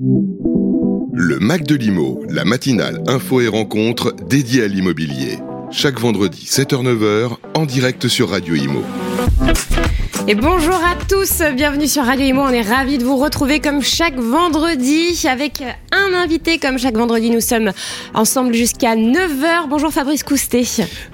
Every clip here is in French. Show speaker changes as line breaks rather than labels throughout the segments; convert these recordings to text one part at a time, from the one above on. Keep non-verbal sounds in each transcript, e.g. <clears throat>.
Le Mac de l'Imo, la matinale info et rencontre dédiée à l'immobilier. Chaque vendredi 7h-9h en direct sur Radio Imo.
Et bonjour à tous, bienvenue sur Radio Imo. On est ravis de vous retrouver comme chaque vendredi avec un invité. Comme chaque vendredi, nous sommes ensemble jusqu'à 9h. Bonjour Fabrice Coustet.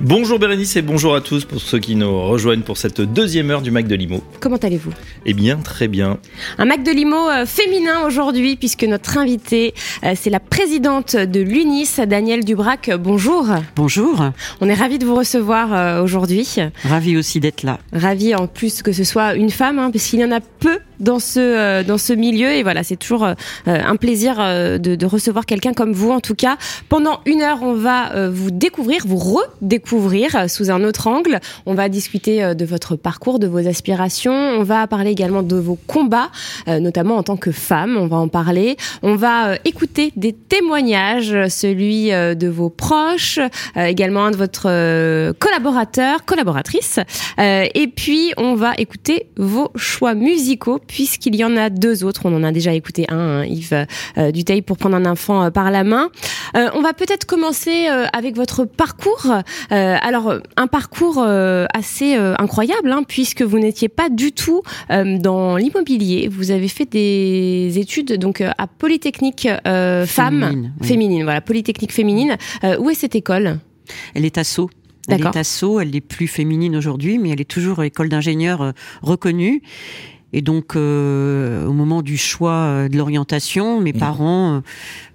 Bonjour Bérénice et bonjour à tous pour ceux qui nous rejoignent pour cette deuxième heure du Mac de Limo.
Comment allez-vous?
Eh bien, très bien.
Un Mac de Limo euh, féminin aujourd'hui puisque notre invité, euh, c'est la présidente de l'UNIS, Danielle Dubrac. Bonjour.
Bonjour.
On est ravis de vous recevoir euh, aujourd'hui.
Ravi aussi d'être là.
Ravi en plus que ce soit une femme, hein, parce qu'il y en a peu dans ce euh, dans ce milieu. Et voilà c'est toujours euh, un plaisir euh, de, de, recevoir quelqu'un comme vous en tout cas. Pendant une heure on va vous découvrir vous redécouvrir sous un autre angle. On va discuter de votre parcours de vos aspirations. On va parler également de vos combats notamment en tant que femme. On va en parler. On va écouter des témoignages celui de vos proches également un de votre collaborateur collaboratrice. Et puis on va écouter vos choix musicaux puisqu'il y en a deux autres. On en a déjà écouté un, hein, Yves euh, Duteil, pour prendre un enfant euh, par la main. Euh, on va peut-être commencer euh, avec votre parcours. Alors, un parcours assez incroyable, hein, puisque vous n'étiez pas du tout dans l'immobilier. Vous avez fait des études donc à Polytechnique Femmes féminine, oui. féminine, voilà, Polytechnique féminine. où est cette école?
Elle est à Sceaux. Elle est à Sceaux, elle est plus féminine aujourd'hui, mais elle est toujours école d'ingénieur reconnue. Et donc, euh, au moment du choix de l'orientation, mes mmh. parents euh,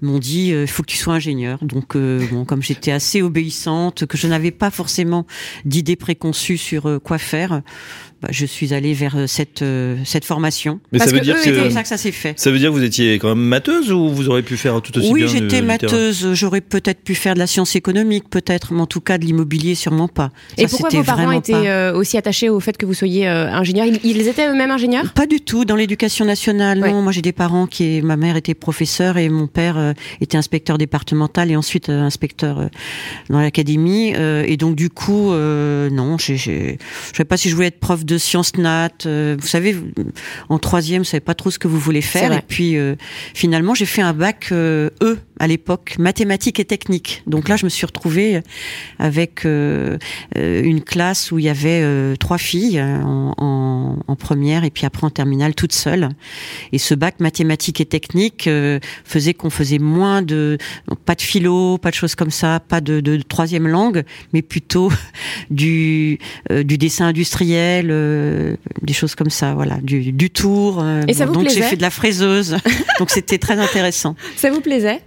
m'ont dit il euh, faut que tu sois ingénieur. Donc, euh, bon, comme j'étais assez obéissante, que je n'avais pas forcément d'idées préconçues sur euh, quoi faire, bah, je suis allée vers cette cette formation.
Mais
Parce
ça veut dire que
c'est ça que ça s'est fait.
Ça veut dire que vous étiez quand même matheuse ou vous auriez pu faire tout aussi
oui,
bien
Oui, j'étais matheuse. J'aurais peut-être pu faire de la science économique, peut-être, mais en tout cas de l'immobilier, sûrement pas.
Et ça, pourquoi vos parents étaient pas... aussi attachés au fait que vous soyez ingénieur? Ils, ils, étaient eux-mêmes ingénieurs?
Pas du tout. Dans l'éducation nationale, ouais. non. Moi, j'ai des parents qui, ma mère était professeure et mon père était inspecteur départemental et ensuite euh, inspecteur euh, dans l'académie. Euh, et donc du coup, non, je ne sais pas si je voulais être prof de sciences nat. vous savez, en troisième, vous savez pas trop ce que vous voulez faire. Et puis finalement, j'ai fait un bac E à l'époque, mathématiques et techniques. Donc là, je me suis retrouvée avec une classe où il y avait trois filles en, en, en, première et puis après en terminale toute seule. Et ce bac mathématiques et techniques faisait qu'on faisait moins de pas de philo, pas de choses comme ça, pas de, de, de troisième langue, mais plutôt <laughs> du euh, du dessin industriel, euh, des choses comme ça, voilà, du, du tour. Euh,
Et ça
bon,
vous
donc j'ai fait de la fraiseuse, <laughs> donc c'était très intéressant.
Ça vous plaisait?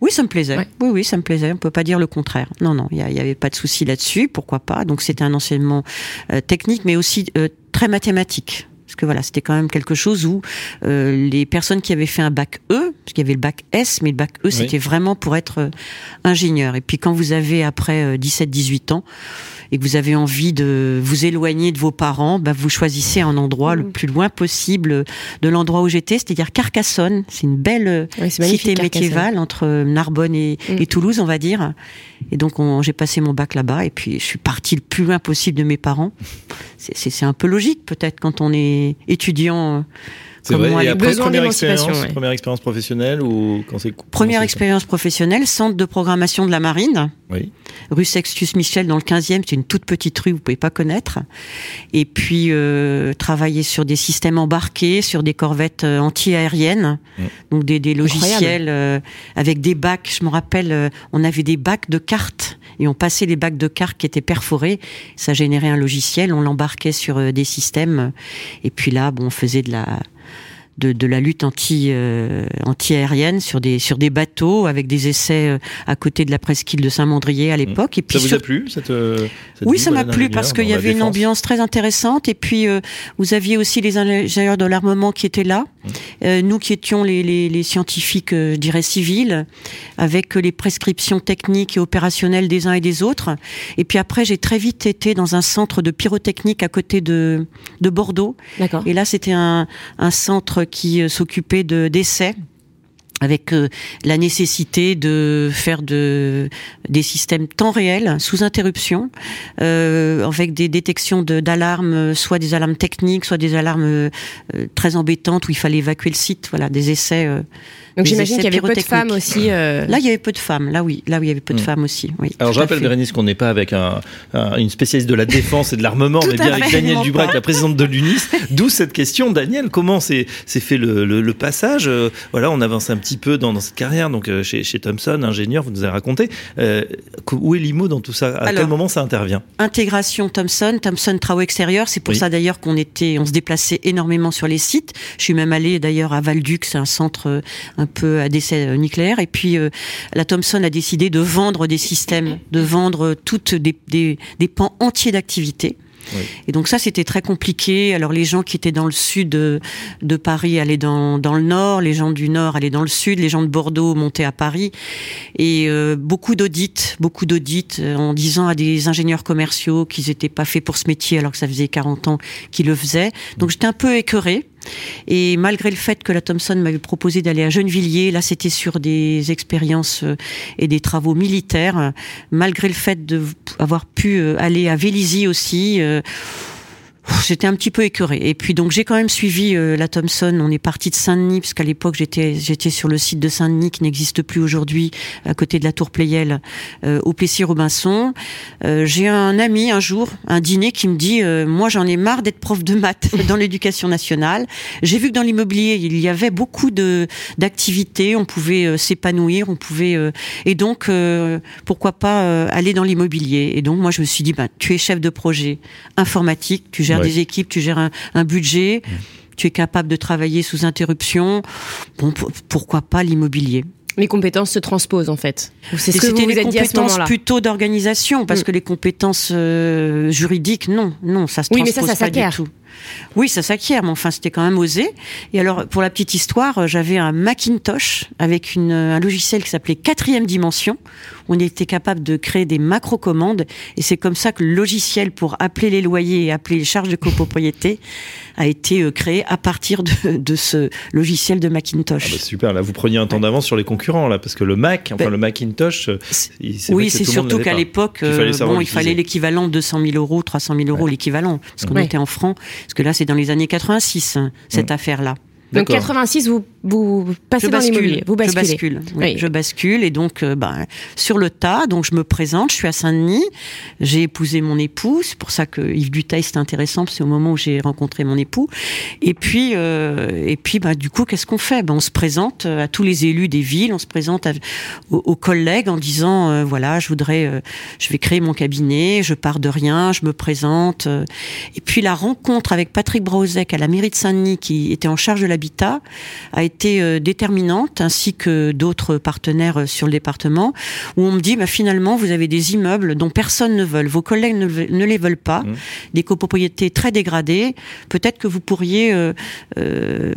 Oui, ça me plaisait.
Ouais.
Oui, oui, ça me plaisait. On peut pas dire le contraire. Non, non, il y, avait pas de souci là-dessus. Pourquoi pas Donc c'était un enseignement euh, technique, mais aussi euh, très mathématique. Parce que voilà, c'était quand même quelque chose où euh, les personnes qui avaient fait un bac E, parce qu'il y avait le bac S, mais le bac E, c'était vraiment pour être euh, ingénieur. Et puis quand vous avez après euh, 17-18 ans et que vous avez envie de vous éloigner de vos parents, bah, vous choisissez un endroit mmh. le plus loin possible de l'endroit où j'étais, c'est-à-dire Carcassonne. C'est une belle
oui,
cité médiévale entre Narbonne et, mmh. et, Toulouse, on va dire. Et donc j'ai passé mon bac là-bas et puis je suis partie le plus loin possible de mes parents. C'est un peu logique peut-être quand on est étudiant.
C'est vrai. Moi, et après, première expérience, ouais. première expérience professionnelle ou quand c'est
Première expérience professionnelle, centre de programmation de la marine.
Oui.
Rue Sextus Michel dans le 15e, c'est une toute petite rue, vous pouvez pas connaître. Et puis euh, travailler sur des systèmes embarqués, sur des corvettes euh, anti-aériennes, mmh. donc des, des logiciels euh, avec des bacs. Je me rappelle, euh, on avait des bacs de cartes et on passait les bacs de cartes qui étaient perforés. Ça générait un logiciel, on l'embarquait sur euh, des systèmes. Et puis là, bon, on faisait de la de, de, la lutte anti euh, anti-aérienne sur des sur des bateaux avec des essais euh, à côté de la presqu'île de Saint-Mandrier à l'époque.
Et puis ça vous
sur...
a plu cette, euh, cette
Oui, ça m'a plu parce qu'il y avait une ambiance très intéressante. Et puis euh, vous aviez aussi les ingénieurs de l'armement qui étaient là, mmh. nous qui étions les, les, les scientifiques, je dirais civils, avec les prescriptions techniques et opérationnelles des uns et des autres. Et puis après, j'ai très vite été dans un centre de pyrotechnique à côté de de Bordeaux. Et là, c'était un, un centre qui euh, s'occupait de d'essais avec euh, la nécessité de faire de des systèmes temps réel sous interruption euh, avec des détections d'alarmes soit des alarmes techniques soit des alarmes très embêtantes où il fallait évacuer le site. Voilà des essais
Donc j'imagine qu'il y avait peu de femmes aussi. Euh...
Là, il y avait peu de femmes. Là, oui. Là, oui, il y avait peu de mm. femmes aussi. Oui,
Alors, je rappelle, Bérénice, qu'on n'est pas avec un, une spécialiste de la défense et de l'armement, <laughs> mais bien avec Daniel Dubrac, la présidente de l'UNIS. D'où cette question, Daniel. Comment s'est fait le, le, passage euh, Voilà, on avance un petit peu dans, dans cette carrière. Donc, euh, chez, chez Thomson, ingénieur, vous nous avez raconté. Euh, où est l'IMO dans tout ça? À quel moment ça intervient?
Intégration Thomson, Thomson travaux extérieurs. C'est pour ça d'ailleurs qu'on était, on se déplaçait énormément sur les sites. Je suis même allée d'ailleurs à Valduc, c'est un centre un peu à décès nucléaire. Et puis la Thomson a décidé de vendre des systèmes, de vendre toutes des, pans entiers Et donc ça, c'était très compliqué. Alors les gens qui étaient dans le sud de, Paris allaient dans, le nord, les gens du nord allaient dans le sud, les gens de Bordeaux montaient à Paris. Et euh, beaucoup d'audits, beaucoup d'audits euh, en disant à des ingénieurs commerciaux qu'ils n'étaient pas faits pour ce métier alors que ça faisait 40 ans qu'ils le faisaient. Donc j'étais un peu écœurée. Et malgré le fait que la Thomson m'avait proposé d'aller à Gennevilliers, là c'était sur des expériences euh, et des travaux militaires, malgré le fait d'avoir pu aller à Vélizy aussi, euh, J'étais un petit peu écœurée. Et puis donc j'ai quand même suivi euh, la Thomson. On est parti de Saint-Denis parce qu'à l'époque j'étais j'étais sur le site de Saint-Denis qui n'existe plus aujourd'hui, à côté de la Tour Pleyel, euh, au Plessis-Robinson. Euh, j'ai un ami un jour, un dîner, qui me dit moi j'en ai marre d'être prof de maths <laughs> dans l'éducation nationale. J'ai vu que dans l'immobilier il y avait beaucoup de d'activités, on pouvait s'épanouir, on pouvait et donc pourquoi pas aller dans l'immobilier. Et donc moi je me suis dit bah tu es chef de projet informatique, tu gères des équipes, tu gères un, budget, tu es capable de travailler sous interruption. Bon, pourquoi pas l'immobilier?
Les compétences se transposent en fait.
C'est ce que vous vous êtes dit à ce moment-là. plutôt d'organisation, parce mm. que les compétences euh, juridiques, non, non, ça se transpose oui, mais ça, ça pas du tout. Oui, ça s'acquiert, mais enfin, c'était quand même osé. Et alors, pour la petite histoire, euh, j'avais un Macintosh avec une, un logiciel qui s'appelait Quatrième Dimension. On était capable de créer des macro-commandes. Et c'est comme ça que le logiciel pour appeler les loyers et appeler les charges de copropriété a été euh, créé à partir de, de ce logiciel de Macintosh. Ah
bah super, là, vous preniez un temps d'avance sur les concurrents, là, parce que le Mac, enfin, ben, le Macintosh, euh,
oui, c'est surtout qu'à l'époque, bon, il fallait l'équivalent de 200 000 euros, 300 000 euros, l'équivalent, parce qu'on était en francs. Parce que là, c'est dans les années 86, hein, cette mmh. affaire-là.
Donc 86, vous, vous passez dans l'immobilier, vous basculez.
Je bascule, oui, je bascule et donc euh, ben, sur le tas, donc je me présente, je suis à Saint-Denis, j'ai épousé mon époux, c'est pour ça que Yves Dutail c'est intéressant, c'est au moment où j'ai rencontré mon époux. Et puis euh, et puis ben, du coup qu'est-ce qu'on fait? Ben, On se présente à tous les élus des villes, on se présente aux, collègues en disant euh, voilà je voudrais, je vais créer mon cabinet, je pars de rien, je me présente. et puis la rencontre avec Patrick Brauzek à la mairie de Saint-Denis qui était en charge de l'habitat a été euh, déterminante, ainsi que d'autres partenaires euh, sur le département, où on me dit bah, finalement vous avez des immeubles dont personne ne veut, vos collègues ne, les veulent pas, mmh. des copropriétés très dégradées. Peut-être que vous pourriez euh,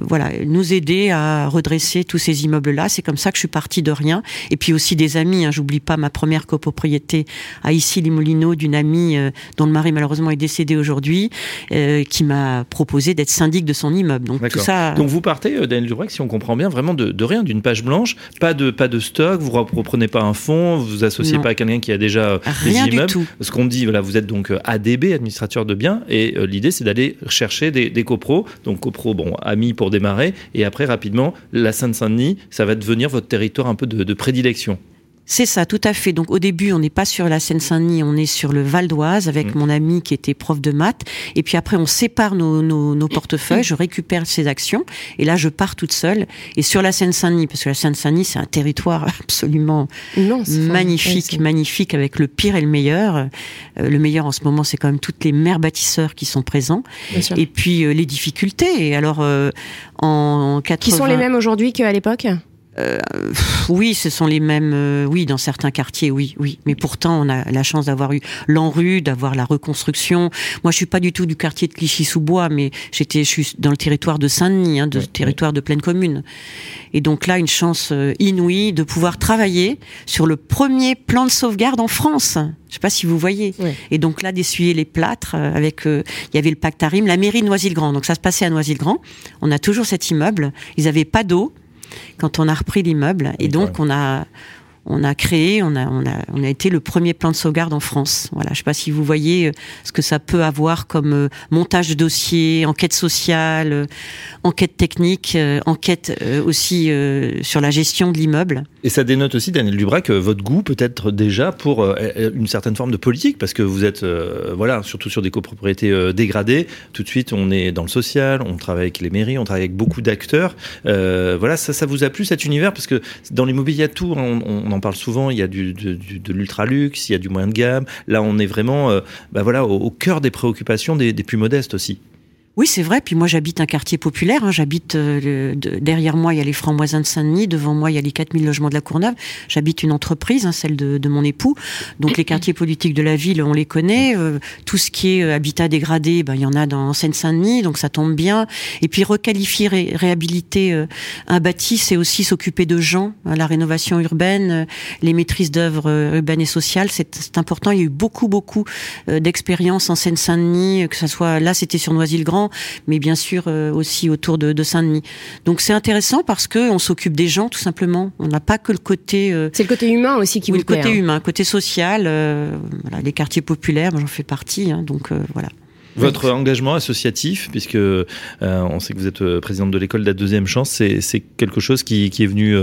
voilà nous aider à redresser tous ces immeubles-là. C'est comme ça que je suis partie de rien. Et puis aussi des amis. Hein, J'oublie pas ma première copropriété à ici Limolino d'une amie dont le mari malheureusement est décédé aujourd'hui, qui m'a proposé d'être syndic de son immeuble. Donc tout ça
vous partez, Daniel Dubrec, si on comprend bien, vraiment de, rien, d'une page blanche, pas de, pas de stock, vous ne reprenez pas un fonds, vous vous associez pas à quelqu'un qui a déjà euh,
rien des immeubles. Du tout.
Ce qu'on dit, voilà, vous êtes donc euh, ADB, administrateur de biens, et l'idée c'est d'aller chercher des, des copros, donc copros, bon, amis pour démarrer, et après rapidement, la Seine-Saint-Denis, ça va devenir votre territoire un peu de prédilection.
C'est ça, tout à fait. Donc au début, on n'est pas sur la Seine-Saint-Denis, on est sur le Val d'Oise avec mmh. mon ami qui était prof de maths. Et puis après, on sépare nos, nos, portefeuilles, <laughs> je récupère ces actions et là, je pars toute seule. Et sur la Seine-Saint-Denis, parce que la Seine-Saint-Denis, c'est un territoire <laughs> absolument magnifique, magnifique avec le pire et le meilleur. Euh, le meilleur en ce moment, c'est quand même toutes les mères bâtisseurs qui sont présents. Et puis euh, les difficultés. Et alors euh, en 80...
Qui sont les mêmes aujourd'hui qu'à l'époque?
Euh, oui, ce sont les mêmes. Euh, oui, dans certains quartiers, oui, oui. Mais pourtant, on a la chance d'avoir eu l'Enrue, d'avoir la reconstruction. Moi, je suis pas du tout du quartier de Clichy-sous-Bois, mais j'étais, je suis dans le territoire de Saint-Denis, hein, de territoire de pleine commune. Et donc là, une chance euh, inouïe de pouvoir travailler sur le premier plan de sauvegarde en France. Je sais pas si vous voyez. Et donc là, d'essuyer les plâtres avec. il y avait le pacte Arim, la mairie de Noisy-le-Grand. Donc ça se passait à Noisy-le-Grand. On a toujours cet immeuble. Ils avaient pas d'eau quand on a repris l'immeuble. Et donc, on a, on a créé, on a, on a, on a été le premier plan de sauvegarde en France. Voilà, je sais pas si vous voyez euh, ce que ça peut avoir comme euh, montage de dossier, enquête sociale, euh, enquête technique, enquête aussi sur la gestion de l'immeuble.
Et ça dénote aussi, Daniel Dubrac, votre goût peut-être déjà pour une certaine forme de politique, parce que vous êtes, voilà, surtout sur des copropriétés dégradées. Tout de suite, on est dans le social, on travaille avec les mairies, on travaille avec beaucoup d'acteurs. voilà, ça, vous a plu cet univers, parce que dans l'immobilier, a tout. On, on en parle souvent, il y a du, de l'ultra-luxe, il y a du moyen de gamme. Là, on est vraiment euh, bah voilà, au, cœur des préoccupations des plus modestes aussi.
Oui, c'est vrai. Puis moi, j'habite un quartier populaire. Hein. J'habite euh, derrière moi, il y a les Francs-Moisins de Saint-Denis. Devant moi, il y a les 4000 logements de la Courneuve. J'habite une entreprise, hein, celle de, de, mon époux. Donc les quartiers politiques de la ville, on les connaît. Euh, tout ce qui est euh, habitat dégradé, ben il y en a dans Seine-Saint-Denis, donc ça tombe bien. Et puis requalifier, réhabiliter un bâti, c'est aussi s'occuper de gens. Hein, la rénovation urbaine, les maîtrises d'œuvres urbaines et sociales, c'est important. Il y a eu beaucoup, beaucoup d'expériences en Seine-Saint-Denis, que ça soit là, c'était sur Noisy-le-Grand mais bien sûr euh, aussi autour de, Saint-Denis. Donc c'est intéressant parce que on s'occupe des gens tout simplement. On n'a pas que le côté.
Euh, c'est le côté humain aussi qui
oui,
vous plaît.
Le côté
hein.
humain, côté social. Euh, voilà, les quartiers populaires, j'en fais partie, hein, donc voilà.
Votre engagement associatif, puisque on sait que vous êtes présidente de l'école de la deuxième chance, c'est quelque chose qui, qui est venu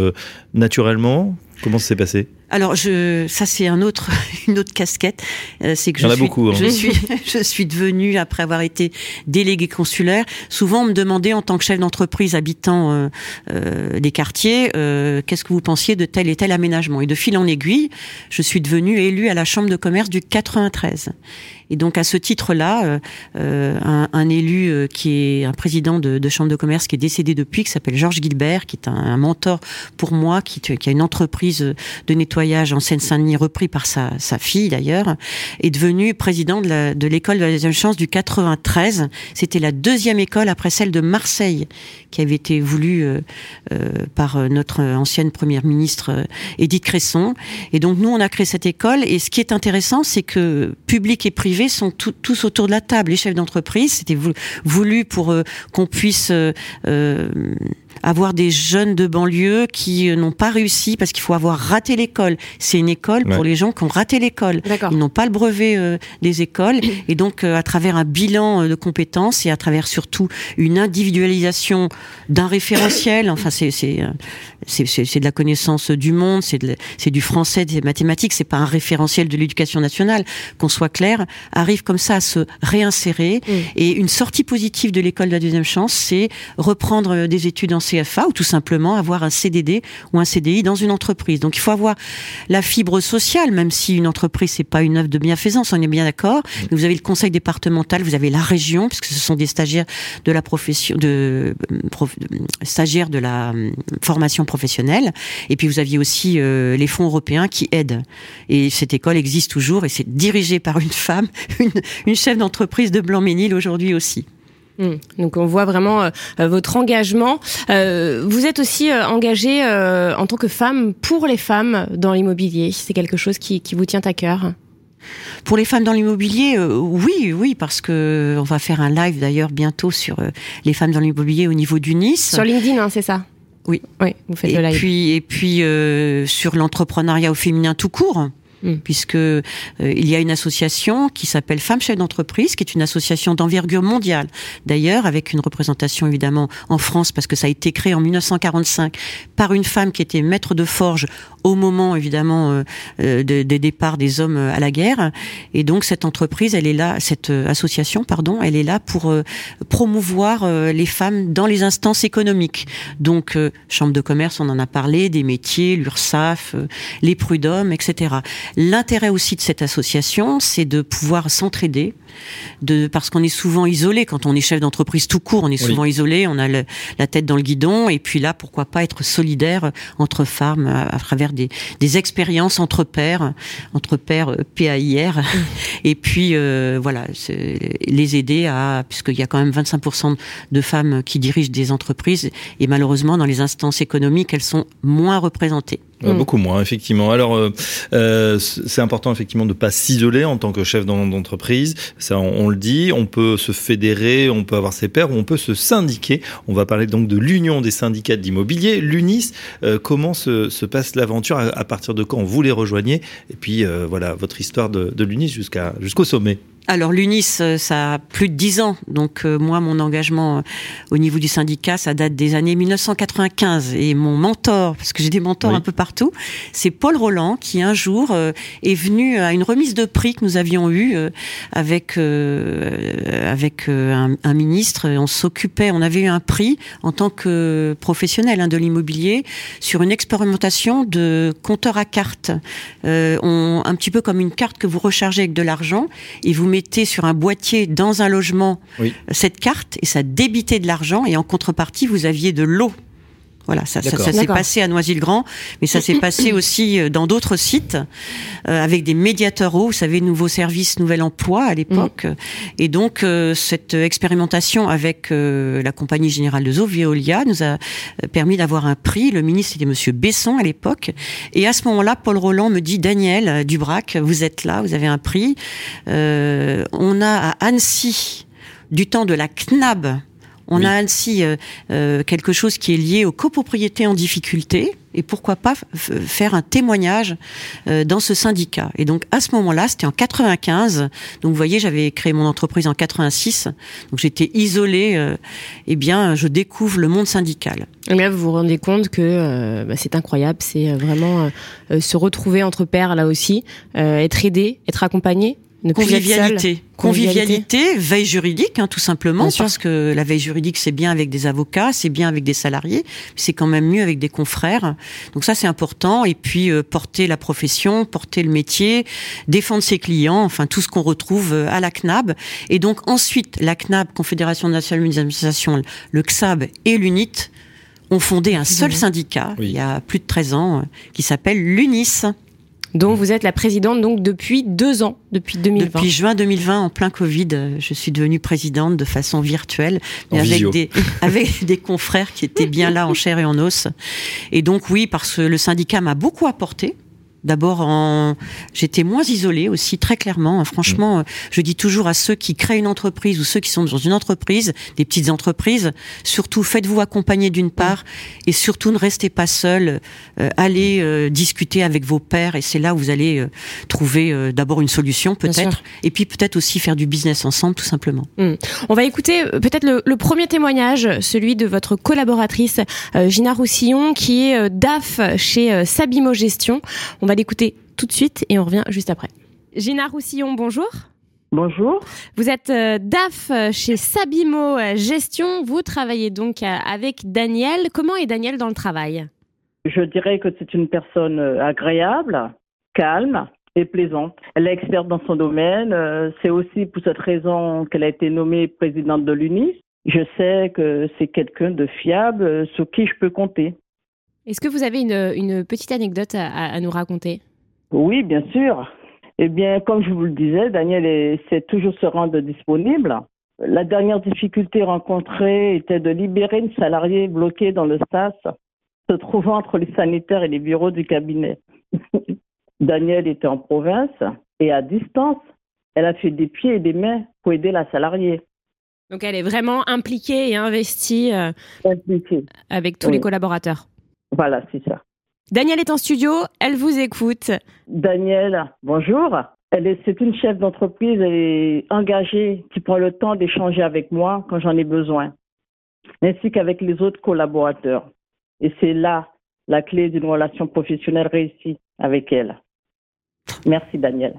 naturellement? Comment ça s'est passé?
Alors je, ça c'est un autre, <laughs> une autre casquette.
Euh, c'est que je suis, beaucoup, hein.
je suis, <laughs> je suis devenue après avoir été déléguée consulaire. Souvent on me demandait en tant que chef d'entreprise habitant euh, euh, des quartiers, euh, qu'est-ce que vous pensiez de tel et tel aménagement? Et de fil en aiguille, je suis devenue élue à la chambre de commerce du 93. Et donc à ce titre-là, euh, euh, un, un, élu qui est un président de, de, chambre de commerce qui est décédé depuis, qui s'appelle Georges Gilbert, qui est un, un mentor pour moi, qui, qui a une entreprise de nettoyage en Seine-Saint-Denis, repris par sa, fille d'ailleurs, est devenu président de l'école de, la deuxième chance du 93. C'était la deuxième école après celle de Marseille, qui avait été voulue euh, euh, par notre ancienne première ministre euh, Edith Cresson. Et donc nous, on a créé cette école. Et ce qui est intéressant, c'est que public et privé sont tous autour de la table. Les chefs d'entreprise, c'était voulu pour qu'on puisse avoir des jeunes de banlieue qui euh, n'ont pas réussi parce qu'il faut avoir raté l'école. C'est une école pour les gens qui ont raté l'école. Ils n'ont pas le brevet euh, des écoles <coughs> et donc euh, à travers un bilan de compétences et à travers surtout une individualisation d'un référentiel. Enfin, c'est c'est c'est de la connaissance du monde, c'est c'est du français, des mathématiques. C'est pas un référentiel de l'éducation nationale. Qu'on soit clair, arrive comme ça à se réinsérer et une sortie positive de l'école de la deuxième chance, c'est reprendre des études en CFA ou tout simplement avoir un CDD ou un CDI dans une entreprise. Donc il faut avoir la fibre sociale, même si une entreprise c'est pas une œuvre de bienfaisance, on est bien d'accord. Mm. Vous avez le conseil départemental, vous avez la région, puisque ce sont des stagiaires de la profession, de, stagiaires de la hum, formation professionnelle. Et puis vous aviez aussi euh, les fonds européens qui aident. Et cette école existe toujours et c'est dirigé par une femme, <laughs> une, une chef d'entreprise de Blanc-Ménil aujourd'hui aussi.
Hmm. Donc on voit vraiment euh, euh, votre engagement. Euh, vous êtes aussi engagée en tant que femme pour les femmes dans l'immobilier. C'est quelque chose qui, qui, vous tient à cœur
pour les femmes dans l'immobilier, oui, oui, parce que on va faire un live d'ailleurs bientôt sur les femmes dans l'immobilier au niveau du Nice.
Sur LinkedIn, hein, c'est ça?
Oui,
oui, vous faites
et
le live.
Puis, et puis sur l'entrepreneuriat au féminin tout court. Mm. puisque euh, il y a une association qui s'appelle Femmes chefs d'entreprise, qui est une association d'envergure mondiale. D'ailleurs, avec une représentation évidemment en France, parce que ça a été créé en 1945 par une femme qui était maître de forge au moment évidemment euh, euh, des départs des hommes à la guerre. Et donc cette entreprise, elle est là, cette association, pardon, elle est là pour promouvoir les femmes dans les instances économiques. Donc chambre de commerce, on en a parlé, des métiers, l'URSSAF, les prud'hommes, etc. L'intérêt aussi de cette association, c'est de pouvoir s'entraider, de parce qu'on est souvent isolé. Quand on est chef d'entreprise tout court, on est souvent isolé, on a la tête dans le guidon, et puis là, pourquoi pas être solidaire entre femmes à, travers des, des, expériences entre pairs, entre pairs euh, PAIR, et puis euh, voilà, les aider à, puisqu'il y a quand même 25% de femmes qui dirigent des entreprises, et malheureusement dans les instances économiques, elles sont moins représentées.
Mm. Beaucoup moins, effectivement. Alors, euh, euh, c'est important effectivement de pas s'isoler en tant que chef d'entreprise. Ça, on, le dit. On peut se fédérer, on peut avoir ses pairs, ou on peut se syndiquer. On va parler donc de l'union des syndicats d'immobilier, l'UNIS. Euh, comment se, se passe l'aventure? À, partir de quand vous les rejoignez? Et puis voilà votre histoire de, de l'UNIS jusqu'à jusqu'au sommet
alors l'UNIS, euh, ça a plus de dix ans. Donc euh, moi, mon engagement euh, au niveau du syndicat, ça date des années 1995. Et mon mentor, parce que j'ai des mentors un peu partout, c'est Paul Roland qui un jour est venu à une remise de prix que nous avions eue avec avec un, un, ministre. On s'occupait, on avait eu un prix en tant que professionnel hein, de l'immobilier sur une expérimentation de compteur à carte. on, un petit peu comme une carte que vous rechargez avec de l'argent et vous mettez sur un boîtier dans un logement cette carte et ça débitait de l'argent et en contrepartie vous aviez de l'eau. Voilà, ça, ça, s'est passé à Noisy-le-Grand, mais ça s'est <coughs> passé aussi euh, dans d'autres sites euh, avec des médiateurs eau, vous savez, nouveaux services, nouvel emploi à l'époque. Mm. Et donc euh, cette expérimentation avec la compagnie générale de eaux, Veolia, nous a permis d'avoir un prix. Le ministre était Monsieur Besson à l'époque, et à ce moment-là, Paul Roland me dit Daniel Dubrac, vous êtes là, vous avez un prix. on a à Annecy du temps de la CNAB on a ainsi euh, euh, quelque chose qui est lié aux copropriétés en difficulté et pourquoi pas faire un témoignage euh, dans ce syndicat. Et donc à ce moment-là, c'était en 95. Donc vous voyez, j'avais créé mon entreprise en 86. Donc j'étais isolée. eh bien, je découvre le monde syndical.
Et là, vous vous rendez compte que bah, c'est incroyable. C'est vraiment se retrouver entre pairs là aussi, être aidé, être accompagné
convivialité. Convivialité, veille juridique, hein, tout simplement, parce que la veille juridique, c'est bien avec des avocats, c'est bien avec des salariés, c'est quand même mieux avec des confrères. Donc ça, c'est important. Et puis, euh, porter la profession, porter le métier, défendre ses clients, enfin, tout ce qu'on retrouve euh, à la CNAB. Et donc, ensuite, la CNAB, Confédération nationale des administrations, le CSAB et l'UNIT ont fondé un seul syndicat, il y a plus de 13 ans, euh, qui s'appelle l'UNIS
dont vous êtes la présidente donc depuis deux ans, depuis 2020.
Depuis juin 2020, en plein Covid, je suis devenue présidente de façon virtuelle, mais avec des, <laughs> avec des confrères qui étaient bien là en chair et en os. Et donc oui, parce que le syndicat m'a beaucoup apporté D'abord, en... j'étais moins isolée aussi, très clairement. Franchement, mm. je dis toujours à ceux qui créent une entreprise ou ceux qui sont dans une entreprise, des petites entreprises, surtout faites-vous accompagner d'une part et surtout ne restez pas seul. Euh, allez euh, discuter avec vos pairs et c'est là où vous allez euh, trouver d'abord une solution peut-être et puis peut-être aussi faire du business ensemble tout simplement.
Mm. On va écouter peut-être le, le, premier témoignage, celui de votre collaboratrice Gina Roussillon qui est DAF chez Sabimo Gestion. On va l'écouter tout de suite et on revient juste après. Gina Roussillon, bonjour.
Bonjour.
Vous êtes euh, DAF chez Sabimo Gestion. Vous travaillez donc euh, avec Daniel. Comment est Daniel dans le travail?
Je dirais que c'est une personne euh, agréable, calme et plaisante. Elle est experte dans son domaine. C'est aussi pour cette raison qu'elle a été nommée présidente de l'UNIS. Je sais que c'est quelqu'un de fiable sur qui je peux compter.
Est-ce que vous avez une, petite anecdote à, nous raconter?
Oui, bien sûr. Eh bien, comme je vous le disais, Daniel sait toujours se rendre disponible. La dernière difficulté rencontrée était de libérer une salariée bloquée dans le SAS, se trouvant entre les sanitaires et les bureaux du cabinet. <laughs> Daniel était en province et à distance, elle a fait des pieds et des mains pour aider la salariée.
Donc elle est vraiment impliquée et investie euh, avec tous les collaborateurs.
Voilà, c'est ça.
Danielle est en studio, elle vous écoute.
Danielle, bonjour. Elle est, c'est une chef d'entreprise, elle est engagée, qui prend le temps d'échanger avec moi quand j'en ai besoin, ainsi qu'avec les autres collaborateurs. Et c'est là la clé d'une relation professionnelle réussie avec elle. Merci Danielle.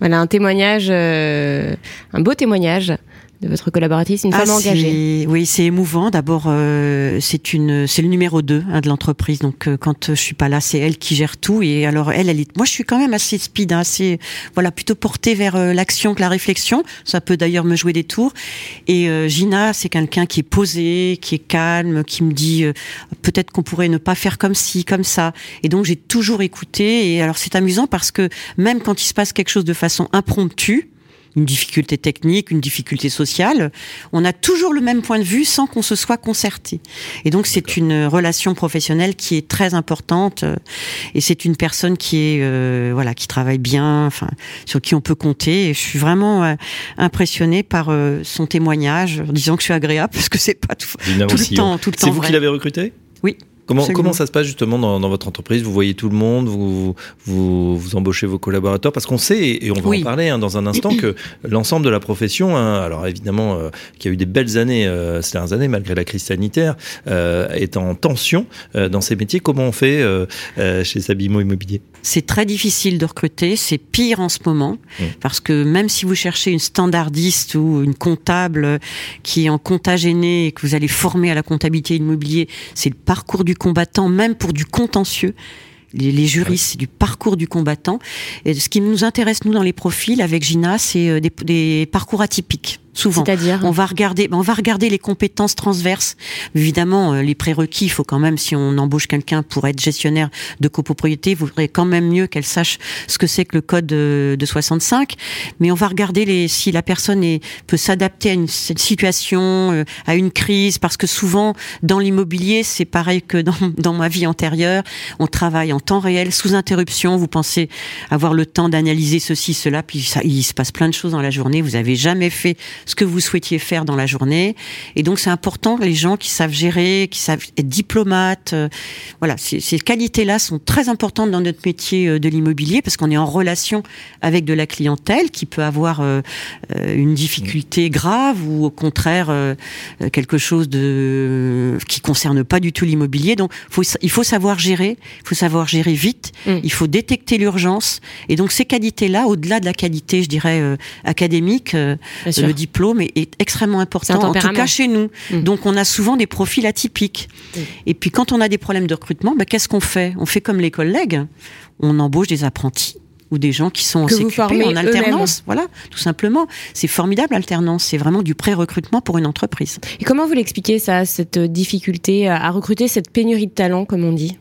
Voilà un témoignage, euh, un beau témoignage de votre collaboratrice, une femme ah, engagée.
Oui, c'est émouvant. D'abord, euh, c'est une, c'est le numéro 2 hein, de l'entreprise. Donc, euh, quand je suis pas là, c'est elle qui gère tout. Et alors, elle, elle est. Moi, je suis quand même assez speed, hein, assez, voilà, plutôt portée vers euh, l'action que la réflexion. Ça peut d'ailleurs me jouer des tours. Et Gina, c'est quelqu'un qui est posé, qui est calme, qui me dit peut-être qu'on pourrait ne pas faire comme ci, comme ça. Et donc, j'ai toujours écouté. Et alors, c'est amusant parce que même quand il se passe quelque chose de façon impromptue, une difficulté technique, une difficulté sociale, on a toujours le même point de vue sans qu'on se soit concerté. Et donc c'est une relation professionnelle qui est très importante euh, et c'est une personne qui est euh, voilà qui travaille bien, enfin sur qui on peut compter. Et je suis vraiment euh, impressionnée par son témoignage, disant que je suis agréable <laughs> parce que c'est pas tout, le temps, tout le temps.
C'est vous qui l'avez recruté? Comment, comment ça se passe justement dans, dans, votre entreprise? Vous voyez tout le monde, vous, vous, vous embauchez vos collaborateurs Parce qu'on sait, et on va en parler hein, dans un instant, que <clears throat> l'ensemble de la profession, hein, alors évidemment, euh, qui a eu des belles années euh, ces dernières années, malgré la crise sanitaire, euh, est en tension euh, dans ces métiers. Comment on fait euh, chez Sabimo Immobilier?
C'est très difficile de recruter, c'est pire en ce moment, mmh. parce que même si vous cherchez une standardiste ou une comptable qui est en compta gêné et que vous allez former à la comptabilité immobilier, c'est le parcours du combattant, même pour du contentieux. Les, juristes, c'est du parcours du combattant. Et ce qui nous intéresse, nous, dans les profils, avec Gina, c'est euh, des parcours atypiques souvent.
C'est-à-dire
On va regarder, on va regarder les compétences transverses. Évidemment, euh, les prérequis, il faut quand même, si on embauche quelqu'un pour être gestionnaire de copropriété, vous voudrez quand même mieux qu'elle sache ce que c'est que le code de, 65. Mais on va regarder les, si la personne est, peut s'adapter à une, situation, euh, à une crise, parce que souvent, dans l'immobilier, c'est pareil que dans, <laughs> dans ma vie antérieure. On travaille en temps réel, sous interruption. Vous pensez avoir le temps d'analyser ceci, cela, puis ça, il se passe plein de choses dans la journée. Vous avez jamais fait ce que vous souhaitiez faire dans la journée. Et donc c'est important les gens qui savent gérer, qui savent être diplomates. Euh, voilà, ces, ces qualités-là sont très importantes dans notre métier euh, de l'immobilier parce qu'on est en relation avec de la clientèle qui peut avoir euh, une difficulté grave ou au contraire quelque chose de qui concerne pas du tout l'immobilier. Donc faut, il faut savoir gérer, il faut savoir gérer vite, mm. il faut détecter l'urgence. Et donc ces qualités-là, au-delà de la qualité, je dirais académique, le diplôme mais est extrêmement important, en tout cas chez nous. Mm. Donc on a souvent des profils atypiques. Mm. Et puis quand on a des problèmes de recrutement, bah, qu'est-ce qu'on fait? On fait comme les collègues, on embauche des apprentis ou des gens qui sont en en alternance. Voilà, tout simplement. C'est formidable l'alternance. C'est vraiment du pré-recrutement pour une entreprise.
Et comment vous l'expliquez ça, cette difficulté à recruter, cette pénurie de talent, comme on dit?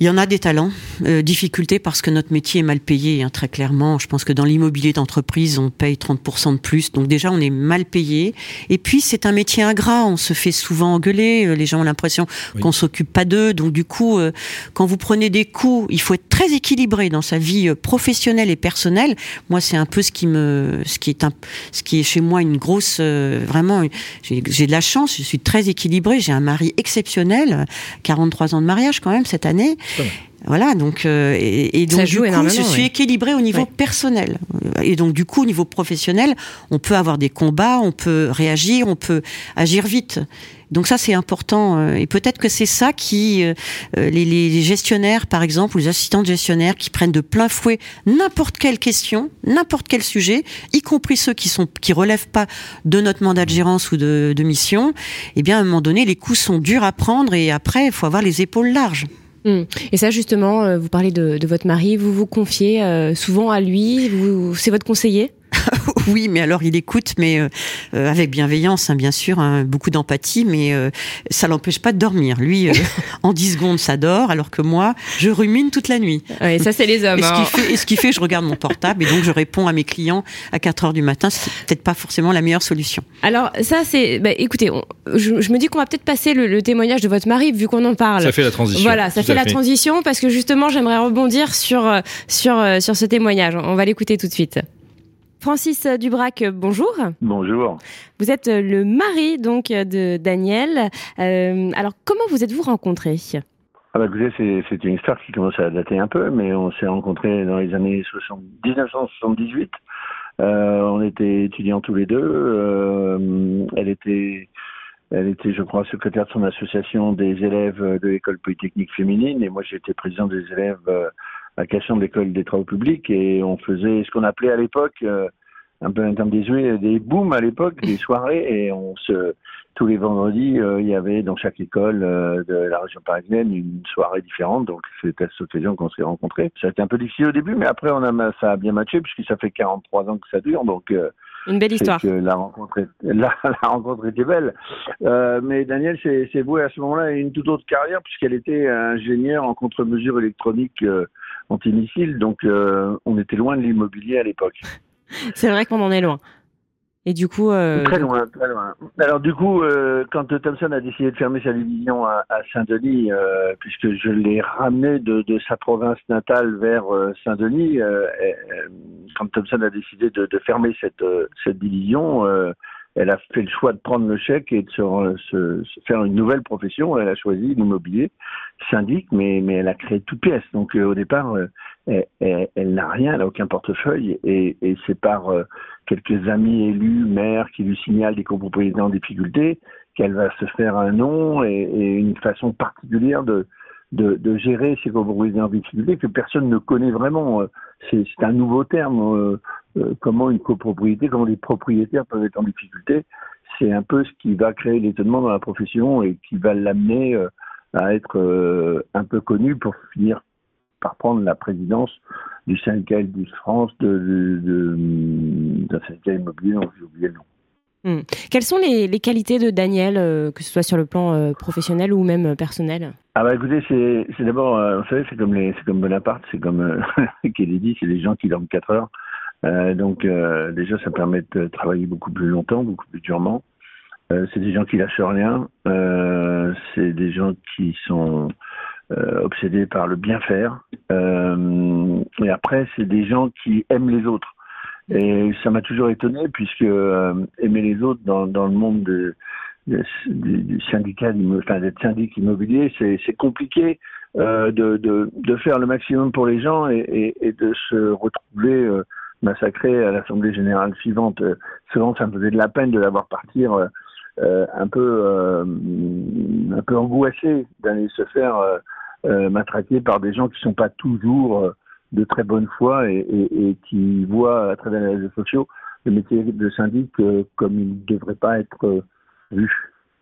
Il y en a des talents, euh, difficultés parce que notre métier est mal payé, hein, très clairement. Je pense que dans l'immobilier d'entreprise, on paye 30% de plus. Donc déjà, on est mal payé. Et puis, c'est un métier ingrat. On se fait souvent engueuler. Euh, les gens ont l'impression qu'on s'occupe pas d'eux. Donc du coup, euh, quand vous prenez des coups, il faut être très équilibré dans sa vie euh, professionnelle et personnelle. Moi, c'est un peu ce qui me, ce qui est un, ce qui est chez moi une grosse, vraiment, j'ai de la chance. Je suis très équilibré. J'ai un mari exceptionnel, 43 ans de mariage quand même cette année. Voilà, donc euh, et, donc du coup, je suis équilibré au niveau personnel et donc du coup au niveau professionnel, on peut avoir des combats, on peut réagir, on peut agir vite. Donc ça c'est important euh, et peut-être que c'est ça qui euh, les, les, gestionnaires par exemple ou les assistants de gestionnaires qui prennent de plein fouet n'importe quelle question, n'importe quel sujet, y compris ceux qui sont qui relèvent pas de notre mandat de gérance ou de, de mission. Eh bien à un moment donné les coups sont durs à prendre et après il faut avoir les épaules larges.
Hmm. Et ça, justement, euh, vous parlez de, de, votre mari, vous vous confiez euh, souvent à lui, c'est votre conseiller? <laughs>
oui, mais alors il écoute, mais euh, euh, avec bienveillance, hein, bien sûr, hein, beaucoup d'empathie, mais euh, ça l'empêche pas de dormir. Lui, <laughs> en 10 secondes, ça dort, alors que moi, je rumine toute la nuit.
Et ça, c'est les hommes.
Et ce, qui hein. fait, et ce qui fait, je regarde mon portable et donc je réponds à mes clients à 4 heures du matin. C'est peut-être pas forcément la meilleure solution.
Alors ça, c'est, bah, écoutez, je, me dis qu'on va peut-être passer le, témoignage de votre mari vu qu'on en parle.
Ça fait la transition.
Voilà, ça fait, la transition parce que justement, j'aimerais rebondir sur sur sur ce témoignage. On va l'écouter tout de suite. Francis Dubrac, bonjour.
Bonjour.
Vous êtes le mari donc de Daniel. Euh, alors comment vous êtes-vous rencontrés?
Ah bah, c'est une histoire qui commence à dater un peu, mais on s'est rencontrés dans les années 1978. Euh, on était étudiants tous les deux. Euh, elle était, elle était, je crois, secrétaire de son association des élèves de l'école polytechnique féminine, et moi j'étais président des élèves la question de l'école des travaux publics et on faisait ce qu'on appelait à l'époque euh, un peu un terme désuet des booms à l'époque, des soirées et on se tous les vendredis euh, il y avait dans chaque école euh, de la région parisienne une soirée différente donc c'était à cette occasion qu'on s'est rencontrés. Ça a été un peu difficile au début mais après on a ça a bien matché puisque ça fait 43 ans que ça dure donc
une belle histoire.
la rencontre, <laughs> la, rencontre était belle. Euh, mais Daniel s'est voué à ce moment-là à une toute autre carrière puisqu'elle était ingénieure en contre-mesure électronique euh, antimissile. Donc euh, on était loin de l'immobilier à l'époque. <laughs>
C'est vrai qu'on en est loin. Et du coup, euh...
très loin, très loin. Alors du coup, euh, quand Thomson a décidé de fermer sa division à, à Saint-Denis, euh, puisque je l'ai ramené de, de, sa province natale vers Saint-Denis, quand Thomson a décidé de, de fermer cette, cette division, elle a fait le choix de prendre le chèque et de se, faire une nouvelle profession. Elle a choisi l'immobilier syndic, mais, mais elle a créé toute pièce. Donc au départ, elle, elle, n'a rien, elle n'a aucun portefeuille, et, c'est par quelques amis élus, maires qui lui signalent des copropriétés en difficulté, qu'elle va se faire un nom et une façon particulière de, de, gérer ces copropriétés en difficulté que personne ne connaît vraiment. C'est un nouveau terme. Euh, euh, comment une copropriété, comment les propriétaires peuvent être en difficulté. C'est un peu ce qui va créer l'étonnement dans la profession et qui va l'amener euh, à être euh, un peu connu pour finir par prendre la présidence du syndicat de France, d'un syndicat immobilier dont j'ai oublié le nom.
Hmm. Quelles sont les, qualités de Daniel, euh, que ce soit sur le plan euh, professionnel ou même euh, personnel?
Ah bah écoutez, c'est, d'abord, vous savez, c'est comme les, c'est comme Bonaparte, c'est comme <laughs> Kennedy, c'est des gens qui dorment 4 heures. donc déjà, ça permet de travailler beaucoup plus longtemps, beaucoup plus durement. c'est des gens qui lâchent rien. c'est des gens qui sont obsédés par le bien faire. Et après, c'est des gens qui aiment les autres. Et ça m'a toujours étonné puisque euh, aimer les autres dans, dans le monde de, du, du, syndicat, enfin d'être syndic immobilier, c'est compliqué euh, de, de, de, faire le maximum pour les gens et, et, et de se retrouver euh, massacré à l'assemblée générale suivante. souvent, ça me faisait de la peine de l'avoir partir euh, un peu un peu angoissé d'aller se faire euh, matraqué par des gens qui sont pas toujours euh, de très bonne foi et, et, et, qui voient à travers les réseaux sociaux le métier de syndic euh, comme il ne devrait pas être euh, vu.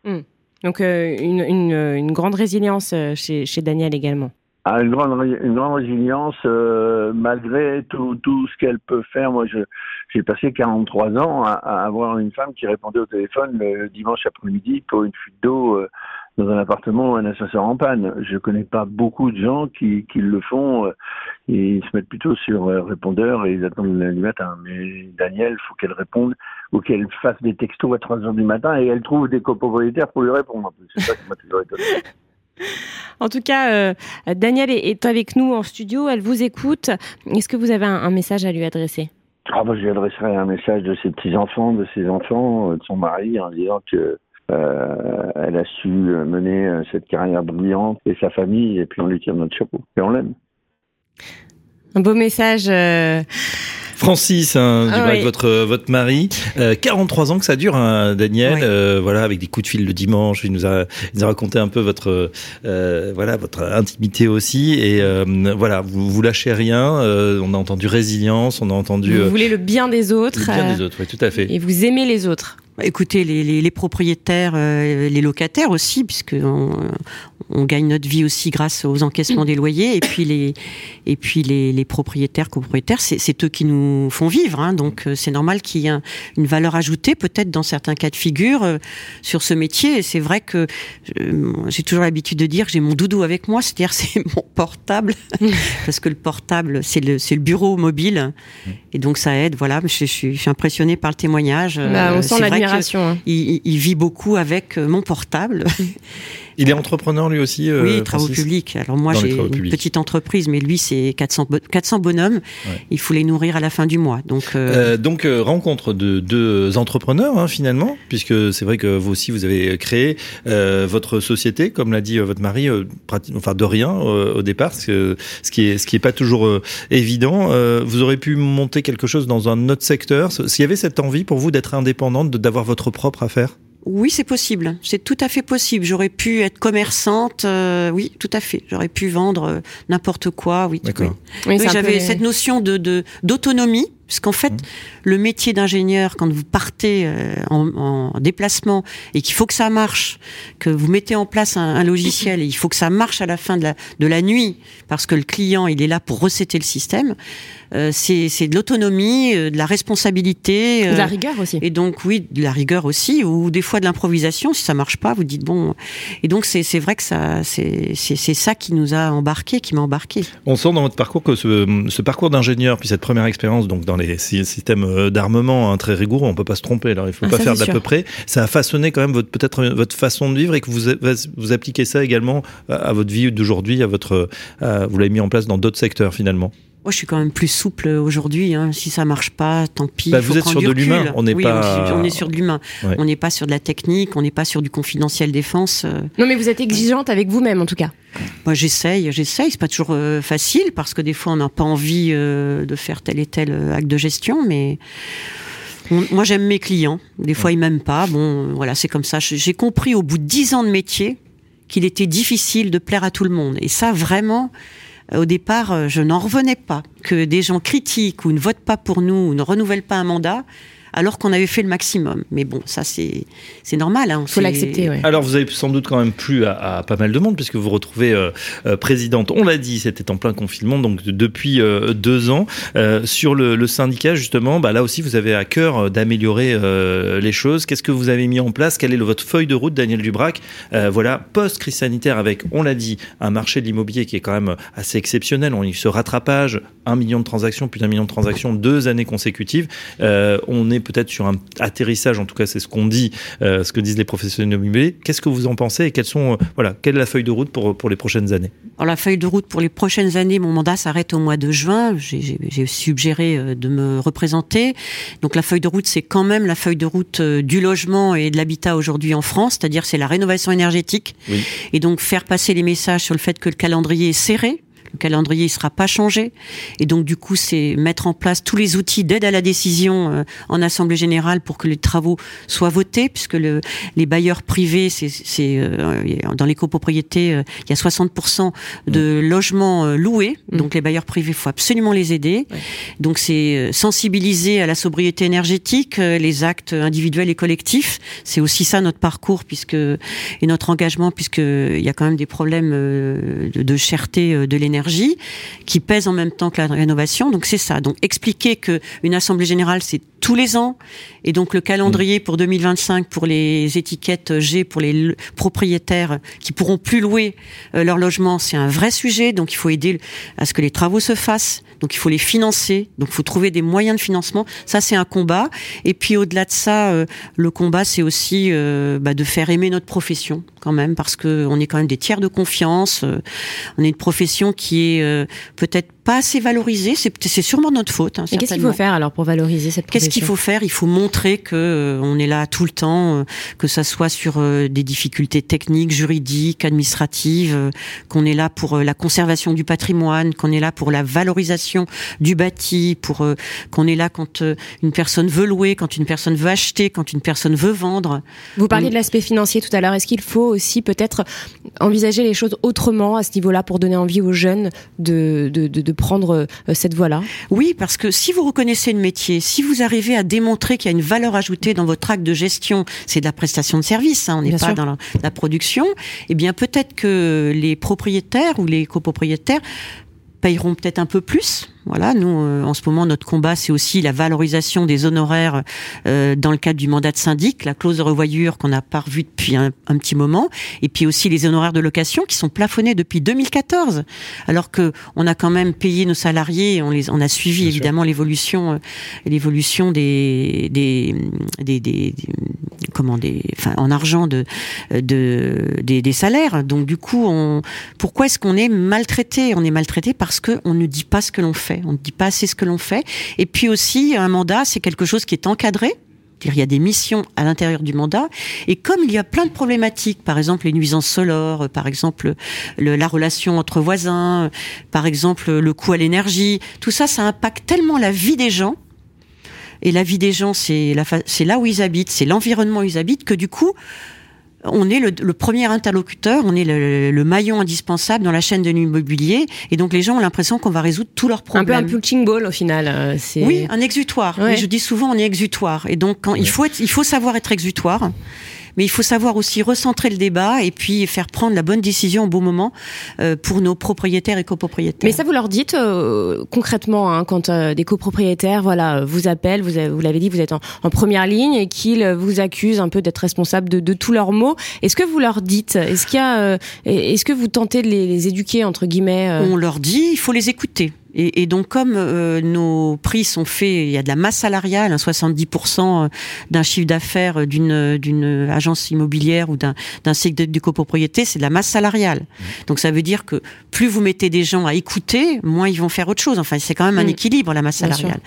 Mmh. Donc une, une, une, grande résilience chez, chez Daniel également.
Ah, une, grande, une grande résilience euh, malgré tout, tout ce qu'elle peut faire. Moi, j'ai passé 43 ans à, à, avoir une femme qui répondait au téléphone le dimanche après-midi pour une fuite d'eau euh, dans un appartement un ascenseur en panne. Je connais pas beaucoup de gens qui, qui le font. Euh, et ils se mettent plutôt sur euh, répondeur et ils attendent lundi matin. Mais Daniel, faut qu'elle réponde ou qu'elle fasse des textos à 3 heures du matin et elle trouve des copropriétaires pour lui répondre. C'est ça qui m'a toujours étonné.
En tout cas, euh, Daniel est, est, avec nous en studio, elle vous écoute. Est-ce que vous avez un, un message à lui adresser?
Ah, bah, Je lui adresserai un message de ses petits-enfants, de ses enfants, de son mari, en disant que euh, elle a su mener euh, cette carrière brillante et sa famille, et puis on lui tire notre chapeau. Et on l'aime.
Un beau message. Euh...
Francis, hein, ah, oui. votre votre mari, euh, 43 ans que ça dure, hein, Daniel. Oui. Euh, voilà, avec des coups de fil le dimanche, il nous a, il nous a raconté un peu votre euh, voilà votre intimité aussi. Et euh, voilà, vous vous lâchez rien. Euh, on a entendu résilience, on a entendu.
Vous voulez le bien des autres.
Le bien des autres, oui, tout à fait.
Et vous aimez les autres.
Écoutez, les, les, les propriétaires, euh, les locataires aussi, puisque on, on, gagne notre vie aussi grâce aux encaissements des loyers, et puis les, et puis les, les propriétaires, copropriétaires, c'est eux qui nous font vivre. Hein, donc c'est normal qu'il y ait un, une valeur ajoutée, peut-être dans certains cas de figure, euh, sur ce métier. Et c'est vrai que euh, j'ai toujours l'habitude de dire que j'ai mon doudou avec moi, c'est-à-dire <laughs> c'est mon portable, <laughs> parce que le portable c'est le, le bureau mobile, et donc ça aide. Voilà, je, je, suis, je suis impressionnée par le témoignage.
Bah, on sent la
Hein. Il, il, vit beaucoup avec mon portable. <laughs>
Il est entrepreneur lui aussi.
Euh, oui, travaux Francis? publics. Alors moi j'ai une publics. petite entreprise, mais lui c'est 400, 400 bonhommes. Ouais. Il faut les nourrir à la fin du mois. Donc,
euh... Euh, donc euh, rencontre de deux entrepreneurs hein, finalement, puisque c'est vrai que vous aussi vous avez créé euh, votre société, comme l'a dit votre mari, enfin de rien au départ, ce, ce qui est ce qui est pas toujours évident. vous aurez pu monter quelque chose dans un autre secteur. S'il y avait cette envie pour vous d'être indépendante, d'avoir votre propre affaire?
Oui, c'est possible. C'est tout à fait possible. J'aurais pu être commerçante. Euh, oui, tout à fait. J'aurais pu vendre euh, n'importe quoi. Oui.
D'accord.
Oui, oui j'avais peu... cette notion de d'autonomie. Parce qu'en fait, mmh. le métier d'ingénieur, quand vous partez euh, en, en, déplacement et qu'il faut que ça marche, que vous mettez en place un, un, logiciel et il faut que ça marche à la fin de la, de la nuit, parce que le client, il est là pour recéter le système, euh, c'est de l'autonomie, euh, de la responsabilité.
Euh, de la rigueur aussi.
Et donc, oui, de la rigueur aussi, ou des fois de l'improvisation. Si ça marche pas, vous dites bon. Et donc, c'est vrai que ça, c'est ça qui nous a embarqué, qui m'a embarqué.
On sent dans votre parcours que ce, ce parcours d'ingénieur, puis cette première expérience donc dans dans les systèmes d'armement hein, très rigoureux, on peut pas se tromper. Alors il faut
Ah,
pas
ça,
faire d'à peu près. Ça a façonné quand même votre peut-être votre façon de vivre et que vous vous appliquez ça également à votre vie d'aujourd'hui, à votre à- vous l'avez mis en place dans d'autres secteurs finalement.
Moi, je suis quand même plus souple aujourd'hui. Hein. Si ça marche pas, tant pis.
Bah, vous êtes sur
du
de l'humain, on n'est
Oui,
pas-
On est sur de l'humain.
Ouais.
On n'est pas sur de la technique. On n'est pas sur du confidentiel défense. euh.
Non, mais vous êtes exigeante avec vous-même, en tout cas.
Moi, j'essaye, j'essaye. C'est pas toujours euh, facile parce que des fois, on n'a pas envie euh, de faire tel et tel acte de gestion, mais. on- Moi, j'aime mes clients. Des fois, ils m'aiment pas. Bon, voilà, c'est comme ça. J'ai j'ai compris au bout de dix ans de métier qu'il était difficile de plaire à tout le monde. Et ça, vraiment, euh, au départ, euh, je n'en revenais pas. Que des gens critiquent ou ne votent pas pour nous ou ne renouvellent pas un mandat, alors qu'on avait fait le maximum. Mais bon, ça, c'est c'est normal. Hein.
Faut l'accepter, ouais.
Alors, vous avez sans doute quand même plu à, à pas mal de monde, puisque vous vous retrouvez euh, euh, présidente, on l'a dit, c'était en plein confinement, donc de- depuis euh, deux ans. Euh, sur le, le syndicat, justement, bah, là aussi, vous avez à cœur d'améliorer euh, les choses. Qu'est-ce que vous avez mis en place? Quelle est votre feuille de route, Daniel Dubrac? Euh, Voilà, post-crise sanitaire, avec, on l'a dit, un marché de l'immobilier qui est quand même assez exceptionnel. On y se rattrapage, un million de transactions, plus d'un million de transactions, deux années consécutives. Euh, on est peut-être sur un atterrissage, en tout cas, c'est ce qu'on dit, euh, ce que disent les professionnels immobiliers. Qu'est-ce que vous en pensez et quelles sont, euh, voilà, quelle est la feuille de route pour, pour les prochaines années?
Alors la feuille de route pour les prochaines années, mon mandat s'arrête au mois de juin. J'ai- suggéré de me représenter. Donc la feuille de route, c'est quand même la feuille de route du logement et de l'habitat aujourd'hui en France, c'est-à-dire c'est la rénovation énergétique.
Oui.
Et donc faire passer les messages sur le fait que le calendrier est serré. Le calendrier ne sera pas changé. Et donc, du coup, c'est mettre en place tous les outils d'aide à la décision euh, en Assemblée générale pour que les travaux soient votés, puisque le, les bailleurs privés, c'est euh, dans les copropriétés, euh, il y a 60% de logements euh, loués.
Mm.
Donc, les bailleurs privés, il faut absolument les aider.
Ouais.
Donc, c'est sensibiliser à la sobriété énergétique, les actes individuels et collectifs. C'est aussi ça notre parcours, puisque et notre engagement, puisque il y a quand même des problèmes de, de cherté de l'énergie qui pèsent en même temps que la rénovation. Donc c'est ça. Donc expliquer que une assemblée générale c'est tous les ans et donc le calendrier pour 2025 pour les étiquettes G pour les propriétaires qui pourront plus louer euh, leur logement, c'est un vrai sujet. Donc il faut aider à ce que les travaux se fassent. Donc il faut les financer. Donc il faut trouver des moyens de financement. Ça c'est un combat. Et puis au-delà de ça, euh, le combat c'est aussi euh, bah, de faire aimer notre profession quand même parce que on est quand même des tiers de confiance. On est une profession qui est peut-être pas assez valorisée. C'est sûrement notre faute. hein,
Et qu'est-ce qu'il faut faire alors pour valoriser cette
Qu'est-ce qu'il
profession
faut faire? Il faut montrer que euh, on est là tout le temps, euh, que ça soit sur euh, des difficultés techniques, juridiques, administratives, qu'on est là pour la conservation du patrimoine, qu'on est là pour la valorisation du bâti, pour qu'on est là quand une personne veut louer, quand une personne veut acheter, quand une personne veut vendre.
Vous parliez de l'aspect financier tout à l'heure. Est-ce qu'il faut aussi peut-être envisager les choses autrement à ce niveau-là pour donner envie aux jeunes de, de, de, de prendre euh, cette voie-là
Oui, parce que si vous reconnaissez le métier, si vous arrivez à démontrer qu'il y a une valeur ajoutée dans votre acte de gestion, c'est de la prestation de service, hein, on n'est pas
sûr.
dans la, la production, eh bien peut-être que les propriétaires ou les copropriétaires payeront peut-être un peu plus. Voilà, nous euh, en ce moment notre combat c'est aussi la valorisation des honoraires euh, dans le cadre du mandat de syndic, la clause de revoyure qu'on n'a pas revue depuis un, un petit moment, et puis aussi les honoraires de location qui sont plafonnés depuis 2014, alors que on a quand même payé nos salariés, on les on a suivi
Bien
évidemment l'évolution euh, l'évolution des des, des des des- comment des enfin en argent de de des, des salaires. Donc du coup on pourquoi est-ce qu'on est maltraité? On est maltraité parce que on ne dit pas ce que l'on fait, on ne dit pas assez ce que l'on fait. Et puis aussi un mandat, c'est quelque chose qui est encadré. Il y a des missions à l'intérieur du mandat. Et comme il y a plein de problématiques, par exemple les nuisances sonores, euh, par exemple le- la relation entre voisins, euh, par exemple le coût à l'énergie, tout ça, ça impacte tellement la vie des gens. Et la vie des gens, c'est là où ils habitent, c'est l'environnement où ils habitent, que du coup, on est le, le premier interlocuteur, on est le, le maillon indispensable dans la chaîne de l'immobilier, et donc les gens ont l'impression qu'on va résoudre tous leurs
Un peu un
problèmes.
punching ball au final. euh,
Oui, un exutoire.
Ouais.
Je dis souvent on est exutoire. Et donc quand il faut être, il faut savoir être exutoire. Mais il faut savoir aussi recentrer le débat et puis faire prendre la bonne décision au bon moment euh, pour nos propriétaires et copropriétaires.
Mais ça, vous leur dites euh, concrètement hein, quand euh, des copropriétaires, voilà, vous appellent, vous, vous l'avez dit, vous êtes en, en première ligne et qu'ils vous accusent un peu d'être responsable de, de tous leurs maux. Est-ce que vous leur dites Est-ce qu'il y a, euh, est-ce que vous tentez de les, les éduquer entre guillemets euh,
On leur dit, il faut les écouter. Et, et donc, comme euh, nos prix sont faits, il y a de la masse salariale, hein, 70% d'un chiffre d'affaires d'une d'une agence immobilière ou d'un d'un cycle de, copropriété, c'est de la masse salariale. Donc, ça veut dire que plus vous mettez des gens à écouter, moins ils vont faire autre chose. Enfin, c'est quand même un
Mm.
équilibre la masse salariale.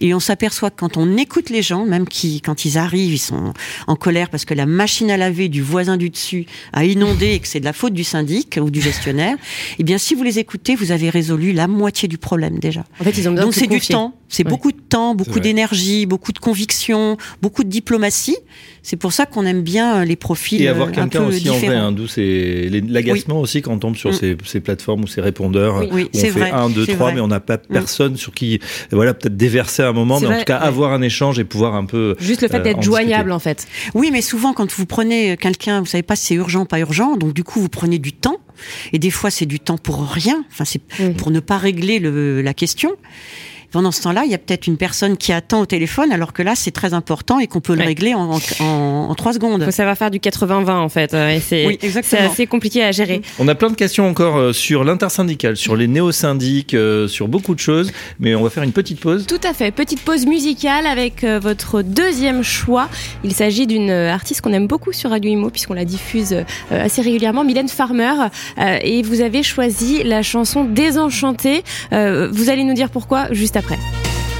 Et on s'aperçoit que quand on écoute les gens, même qui, quand ils arrivent, ils sont en colère parce que la machine à laver du voisin du dessus a inondé et que c'est de la faute du syndic ou du gestionnaire, eh bien, si vous les écoutez, vous avez résolu la moitié du problème déjà.
En fait, ils ont besoin
Donc c'est du temps, c'est
Ouais.
beaucoup de temps, beaucoup d'énergie, beaucoup de conviction, beaucoup de diplomatie. C'est pour ça qu'on aime bien les profils
Et avoir
euh, un
quelqu'un aussi en vrai, hein, d'où c'est l'agacement aussi quand on tombe sur
Mm.
ces, ces plateformes ou ces répondeurs.
Oui, oui,
où on
c'est
fait
vrai,
un, deux, trois,
vrai. Mm.
mais on n'a pas personne sur qui, voilà, peut-être déverser un moment, mais en tout cas
ouais.
avoir un échange et pouvoir un peu.
Juste le fait
euh,
d'être joignable, en fait.
Oui, mais souvent quand vous prenez quelqu'un, vous savez pas si c'est urgent ou pas urgent, donc du coup vous prenez du temps. Et des fois c'est du temps pour rien. Enfin c'est pour ne pas régler le, la question. Pendant ce temps-là, il y a peut-être une personne qui attend au téléphone, alors que là c'est très important et qu'on peut le
Ouais.
régler en, en, en- en trois secondes.
Faut savoir faire du 80-20 en fait. euh, Et c'est
Oui,
c'est assez compliqué à gérer.
On a plein de questions encore euh, sur l'intersyndical, sur les néo-syndics, euh, sur beaucoup de choses, mais on va faire une petite pause.
Tout à fait. Petite pause musicale avec votre deuxième choix. Il s'agit d'une artiste qu'on aime beaucoup sur Radio Imo puisqu'on la diffuse assez régulièrement, Mylène Farmer. Et vous avez choisi la chanson Désenchantée. Vous allez nous dire pourquoi juste après.
Nager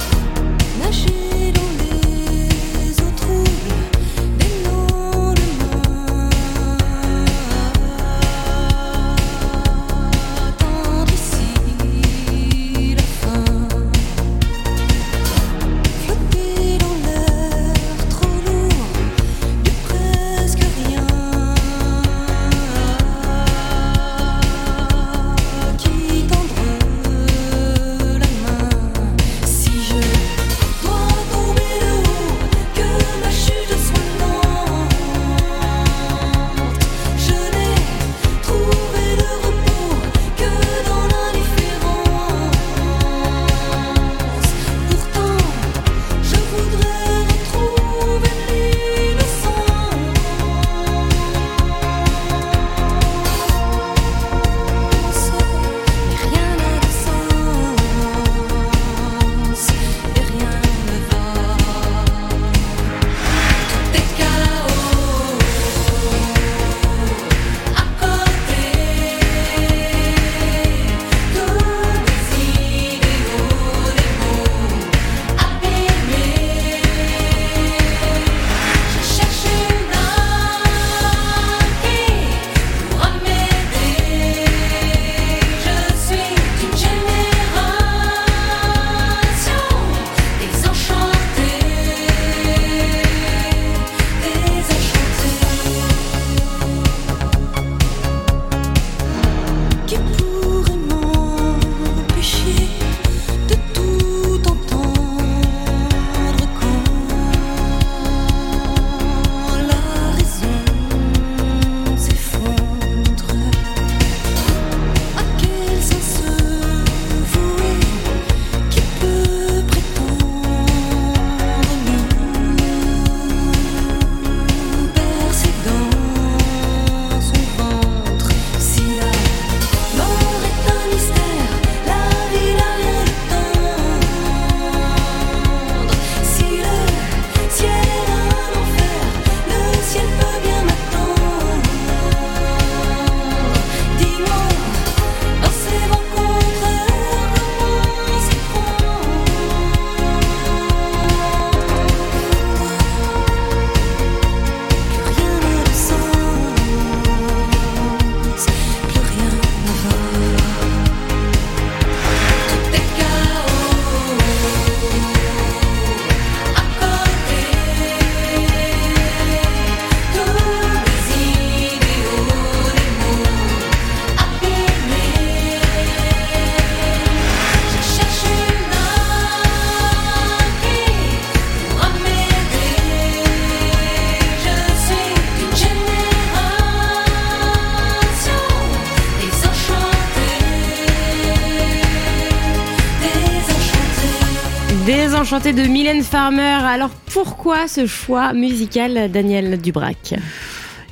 Désenchantée de
Mylène Farmer. Alors pourquoi ce choix musical, Daniel Dubrac?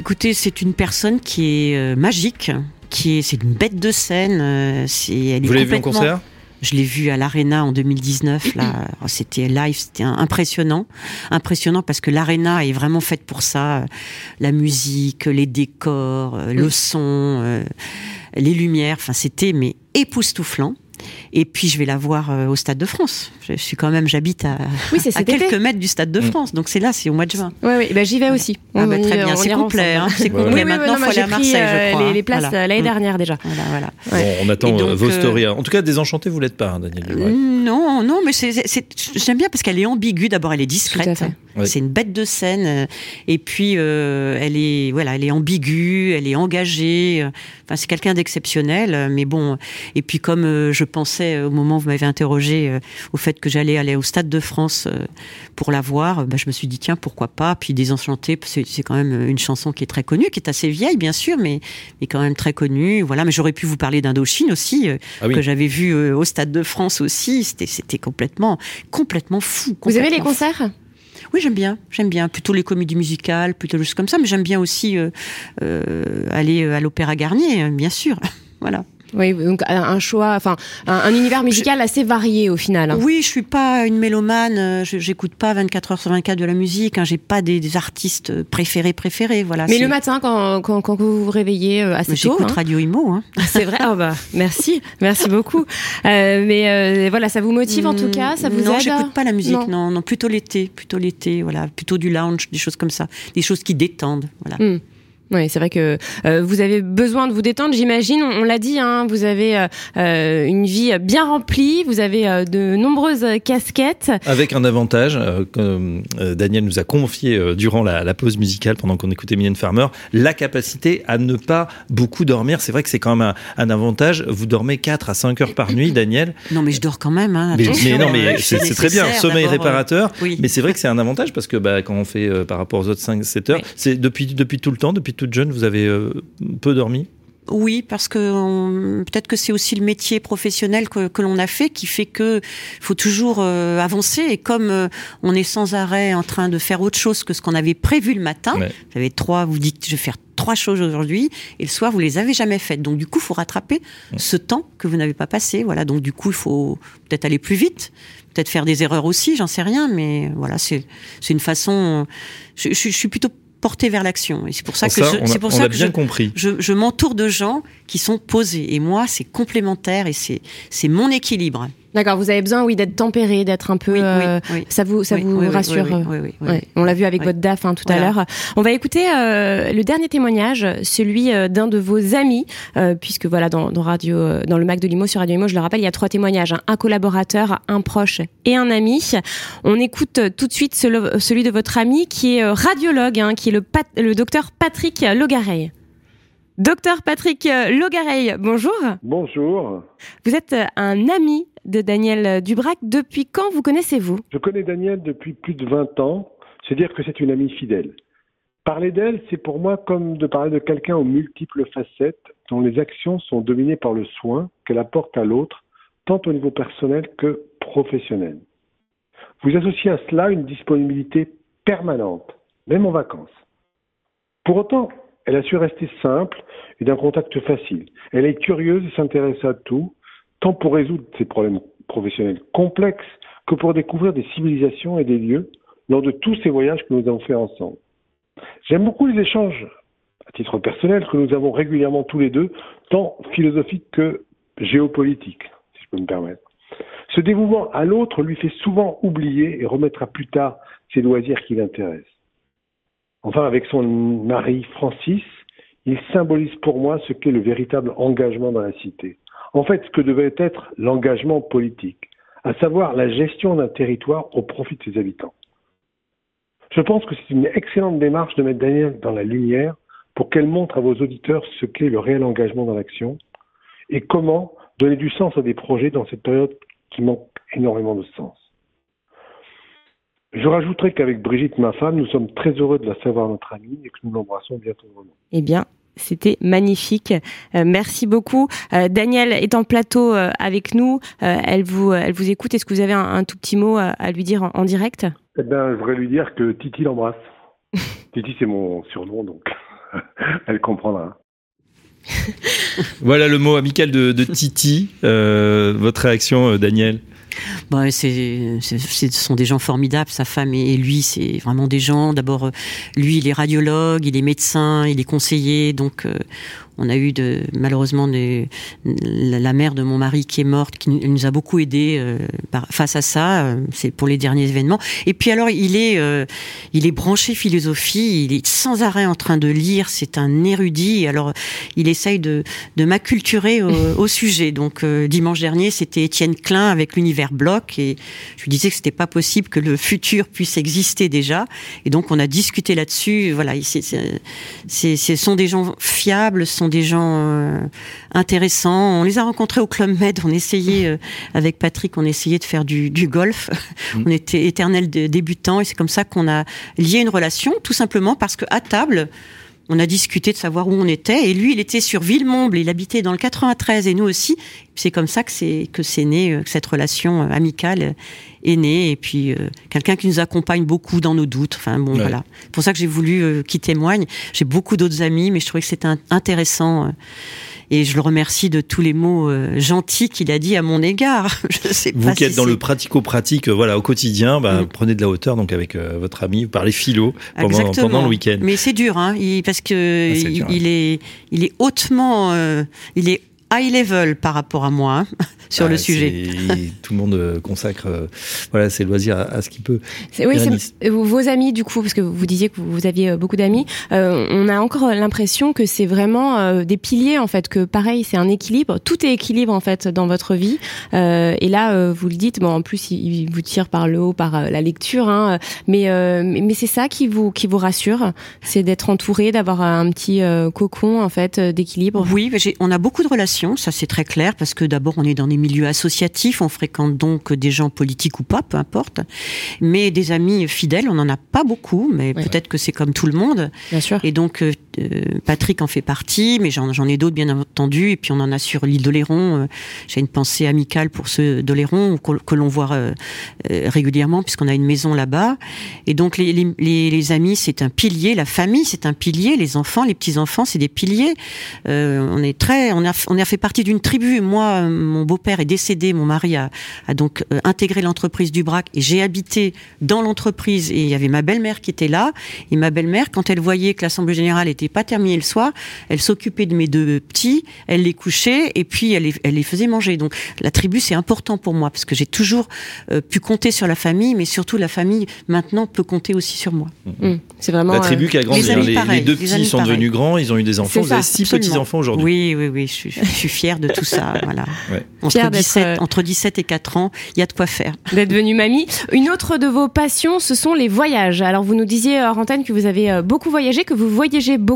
Écoutez, c'est une personne qui est euh, magique, qui est, c'est une bête de scène. euh, c'est, elle est
Vous l'avez vu en
complètement-
concert?
Je l'ai vu à l'Arena en 2019. Là, <coughs> Oh, c'était live, c'était impressionnant, impressionnant parce que l'Arena est vraiment faite pour ça. La musique, les décors, euh, le son, les lumières. Enfin, c'était mais époustouflant. Et puis je vais la voir euh, au Stade de France. Je suis quand même, j'habite à,
Oui, c'est
à quelques
été.
mètres du Stade de
Mm.
France. Donc c'est là, c'est au mois de juin.
Oui, oui, bah, j'y vais aussi.
Ah bah,
y-
très bien, c'est complet. hein, c'est complet.
Oui, oui,
Maintenant,
non,
il faut aller
j'ai
à
pris
Marseille,
euh,
je crois.
les, les places euh, l'année dernière déjà.
Voilà, voilà.
Ouais.
Bon, on attend
donc,
euh, vos
euh,
stories. En tout cas, désenchanté, vous l'êtes pas, hein, Daniel Dubreuil.
Non, non, mais j'aime bien parce qu'elle est ambiguë. D'abord, elle est discrète. C'est une bête de scène. Et puis, euh, elle est, voilà, elle est ambiguë, elle est engagée. Enfin, c'est quelqu'un d'exceptionnel. Mais bon, et puis comme euh, je pensais au moment où vous m'avez interrogé euh, au fait que j'allais aller au Stade de France euh, pour la voir, bah, je me suis dit tiens pourquoi pas? Puis Désenchanté, c'est, c'est quand même une chanson qui est très connue, qui est assez vieille bien sûr, mais mais quand même très connue. Voilà. Mais j'aurais pu vous parler d'Indochine aussi. euh,
Ah oui.
que j'avais vu euh, au Stade de France aussi. C'était, c'était complètement, complètement fou.
Vous aimez les concerts?
Oui, j'aime bien. J'aime bien plutôt les comédies musicales, plutôt choses comme ça. Mais j'aime bien aussi euh, euh, aller euh, à l'Opéra Garnier, bien sûr. <laughs> voilà.
Oui, donc un un choix, enfin un, un univers musical assez varié au final. hein.
Oui, je suis pas une mélomane. euh, J'écoute pas 24 heures sur 24 de la musique. Hein, J'ai pas des, des artistes préférés préférés. Voilà.
Mais le matin, quand, quand, quand vous vous réveillez euh, assez
Mais
tôt,
j'écoute
hein.
Radio Imo. Hein. <laughs>
c'est vrai. Oh bah merci, merci beaucoup. Euh, mais euh, voilà, ça vous motive en tout cas, ça vous
non,
aide.
j'écoute pas la musique.
Non.
Non, non, plutôt l'été, plutôt l'été. Voilà, plutôt du lounge, des choses comme ça, des choses qui détendent. Voilà.
Mm. Oui, c'est vrai que euh, vous avez besoin de vous détendre, j'imagine. On, on l'a dit, hein, vous avez euh, euh, une vie bien remplie, vous avez euh, de nombreuses casquettes.
Avec un avantage, euh, que euh, Daniel nous a confié euh, durant la, la pause musicale, pendant qu'on écoutait Mylène Farmer, la capacité à ne pas beaucoup dormir. C'est vrai que c'est quand même un, un avantage. Vous dormez 4 à 5 heures par nuit, Daniel.
Non, mais je dors quand même. Hein,
Mais, non, mais
c'est
très bien. Sommeil
euh,
réparateur.
oui.
Mais c'est vrai que c'est un avantage parce que bah, quand on fait euh, par rapport aux autres 5-7 heures,
Oui.
c'est depuis, depuis tout le temps, depuis toute jeune, vous avez euh, peu dormi?
Oui, parce que peut-être que c'est aussi le métier professionnel que, que l'on a fait qui fait que faut toujours euh, avancer. Et comme euh, on est sans arrêt en train de faire autre chose que ce qu'on avait prévu le matin,
Ouais.
vous avez trois, vous dites je vais faire trois choses aujourd'hui et le soir vous les avez jamais faites. Donc du coup, il faut rattraper ce temps que vous n'avez pas passé. Voilà. Donc du coup, il faut peut-être aller plus vite, peut-être faire des erreurs aussi, j'en sais rien, mais voilà, c'est c'est une façon. Je, je- je suis plutôt portée vers l'action et c'est pour ça que
ça,
je- c'est pour
on
ça
a
que
bien
je,
compris.
je, je m'entoure de gens qui sont posés. Et moi, c'est complémentaire et c'est, c'est mon équilibre.
D'accord, vous avez besoin, oui, d'être tempéré, d'être un peu.
Oui,
euh,
oui, oui.
Ça vous, ça
Oui,
vous rassure.
oui,
euh,
oui, oui, oui.
Ouais, on l'a vu avec votre DAF hein, tout à l'heure. On va écouter euh, le dernier témoignage, celui euh, d'un de vos amis, euh, puisque voilà dans, dans radio, euh, dans le Mac de Limo sur Radio Limo, je le rappelle, il y a trois témoignages hein, un collaborateur, un proche et un ami. On écoute euh, tout de suite celui, celui de votre ami qui est euh, radiologue, hein, qui est le, pat- le docteur Patrick Logareil. Docteur Patrick euh, Logareil, bonjour.
Bonjour.
Vous êtes euh, un ami de Daniel Dubrac. Depuis quand vous connaissez-vous?
Je connais Daniel depuis plus de 20 ans. C'est dire que c'est une amie fidèle. Parler d'elle, c'est pour moi comme de parler de quelqu'un aux multiples facettes dont les actions sont dominées par le soin qu'elle apporte à l'autre, tant au niveau personnel que professionnel. Vous associez à cela une disponibilité permanente, même en vacances. Pour autant, elle a su rester simple et d'un contact facile. Elle est curieuse et s'intéresse à tout, tant pour résoudre ses problèmes professionnels complexes que pour découvrir des civilisations et des lieux lors de tous ces voyages que nous avons fait ensemble. J'aime beaucoup les échanges, à titre personnel, que nous avons régulièrement tous les deux, tant philosophiques que géopolitiques, si je peux me permettre. Ce dévouement à l'autre lui fait souvent oublier et remettre à plus tard ses loisirs qui l'intéressent. Enfin, avec son mari Francis, il symbolise pour moi ce qu'est le véritable engagement dans la cité. En fait, ce que devait être l'engagement politique, à savoir la gestion d'un territoire au profit de ses habitants. Je pense que c'est une excellente démarche de mettre Daniel dans la lumière pour qu'elle montre à vos auditeurs ce qu'est le réel engagement dans l'action et comment donner du sens à des projets dans cette période qui manque énormément de sens. Je rajouterai qu'avec Brigitte, ma femme, nous sommes très heureux de la savoir notre amie et que nous l'embrassons bientôt vraiment.
Eh bien, c'était magnifique. Euh, merci beaucoup. Euh, Daniel est en plateau euh, avec nous. Euh, elle vous, elle vous écoute. Est-ce que vous avez un, un tout petit mot à, à lui dire en, en direct?
Eh bien, je voudrais lui dire que Titi l'embrasse. <laughs> Titi, c'est mon surnom, donc <laughs> elle comprendra.
Voilà le mot amical de, de Titi. Euh, votre réaction, euh, Daniel?
Bah, c'est, ce sont des gens formidables, sa femme et, lui, c'est vraiment des gens. D'abord, euh, lui, il est radiologue, il est médecin, il est conseiller, donc euh, on a eu de, malheureusement des- la, mère de mon mari qui est morte, qui nous- a beaucoup aidé euh, face à ça. c'est pour les derniers événements. Et puis alors, il est, il est branché philosophie, il est sans arrêt en train de lire. C'est un érudit. Alors, il essaye de, de m'acculturer au, au sujet. Donc, dimanche dernier, c'était Étienne Klein avec l'univers et je lui disais que c'était pas possible que le futur puisse exister déjà. Et donc, on a discuté là-dessus. Voilà, ce sont des gens fiables, ce sont des gens euh, intéressants. On les a rencontrés au Club Med. On essayait euh, avec Patrick, on essayait de faire du, du golf. on était éternels dé- débutants, et c'est comme ça qu'on a lié une relation, tout simplement parce que à table. On a discuté de savoir où on était et lui, il était sur Villemomble, il habitait dans le 93 et nous aussi. C'est comme ça que c'est que c'est né, euh, cette relation euh, amicale née et puis euh, quelqu'un qui nous accompagne beaucoup dans nos doutes. Enfin bon,
Ouais.
voilà. C'est pour ça que j'ai voulu euh, qu'il témoigne. J'ai beaucoup d'autres amis, mais je trouvais que c'était intéressant. euh, et je le remercie de tous les mots euh, gentils qu'il a dit à mon égard. <laughs> Je sais
Vous
pas
qui êtes dans le pratico-pratique, voilà, au quotidien, bah,
Mm.
prenez de la hauteur donc avec votre ami, vous parlez philo pendant, le week-end.
Mais c'est dur, hein, il- parce que
Ah,
il,
dur,
il est, il est hautement, il est high level par rapport à moi hein, <laughs> sur
Ah,
le sujet. <laughs>
Tout le monde euh, consacre euh, voilà, ses loisirs à, à ce qu'il peut.
Oui, euh, vos amis, du coup, parce que vous disiez que vous aviez beaucoup d'amis, euh, on a encore l'impression que c'est vraiment euh, des piliers, en fait, que pareil, c'est un équilibre. Tout est équilibre, en fait, dans votre vie. Euh, et là, euh, vous le dites, bon, en plus, il, il vous tire par le haut, par euh, la lecture, hein, mais, euh, mais mais c'est ça qui vous, qui vous rassure, c'est d'être entouré, d'avoir un petit euh, cocon, en fait, d'équilibre.
Oui, mais on a beaucoup de relations, ça c'est très clair, parce que d'abord on est dans des milieux associatifs, on fréquente donc des gens politiques ou pas, peu importe. Mais des amis fidèles, on n'en a pas beaucoup, mais peut-être que c'est comme tout le monde.
Bien sûr.
Et donc Patrick en fait partie, mais j'en ai d'autres bien entendu. Et puis on en a sur l'île d'Oléron. Euh, J'ai une pensée amicale pour ceux d'Oléron que, que l'on voit euh, euh, régulièrement puisqu'on a une maison là-bas. Et donc les, les, les, amis, c'est un pilier. La famille, c'est un pilier. Les enfants, les petits enfants, c'est des piliers. Euh, on est très, on a, on a fait partie d'une tribu. Moi, mon beau-père est décédé. Mon mari a, a donc intégré l'entreprise du Brac et j'ai habité dans l'entreprise. Et il y avait ma belle-mère qui était là. Et ma belle-mère, quand elle voyait que l'assemblée générale était pas terminée le soir, elle s'occupait de mes deux petits, elle les couchait et puis elle les, elle les faisait manger. Donc la tribu, c'est important pour moi parce que j'ai toujours euh, pu compter sur la famille, mais surtout la famille maintenant peut compter aussi sur moi.
Mm. C'est vraiment.
La tribu
euh,
qui a grandi.
les
hein.
amis,
Les,
pareil,
les deux
les
petits sont
pareil.
devenus grands, ils ont eu des enfants. Vous avez six petits enfants aujourd'hui.
Oui, oui, oui, je suis, je suis fière de tout ça. Voilà. <laughs>
Ouais.
Entre,
Fière d'être,
17,
euh,
entre 17 et 4 ans, il y a de quoi faire. <laughs>
d'être devenue mamie. Une autre de vos passions, ce sont les voyages. Alors, vous nous disiez, euh, Rantaine, que vous avez beaucoup voyagé, que vous voyagez beaucoup.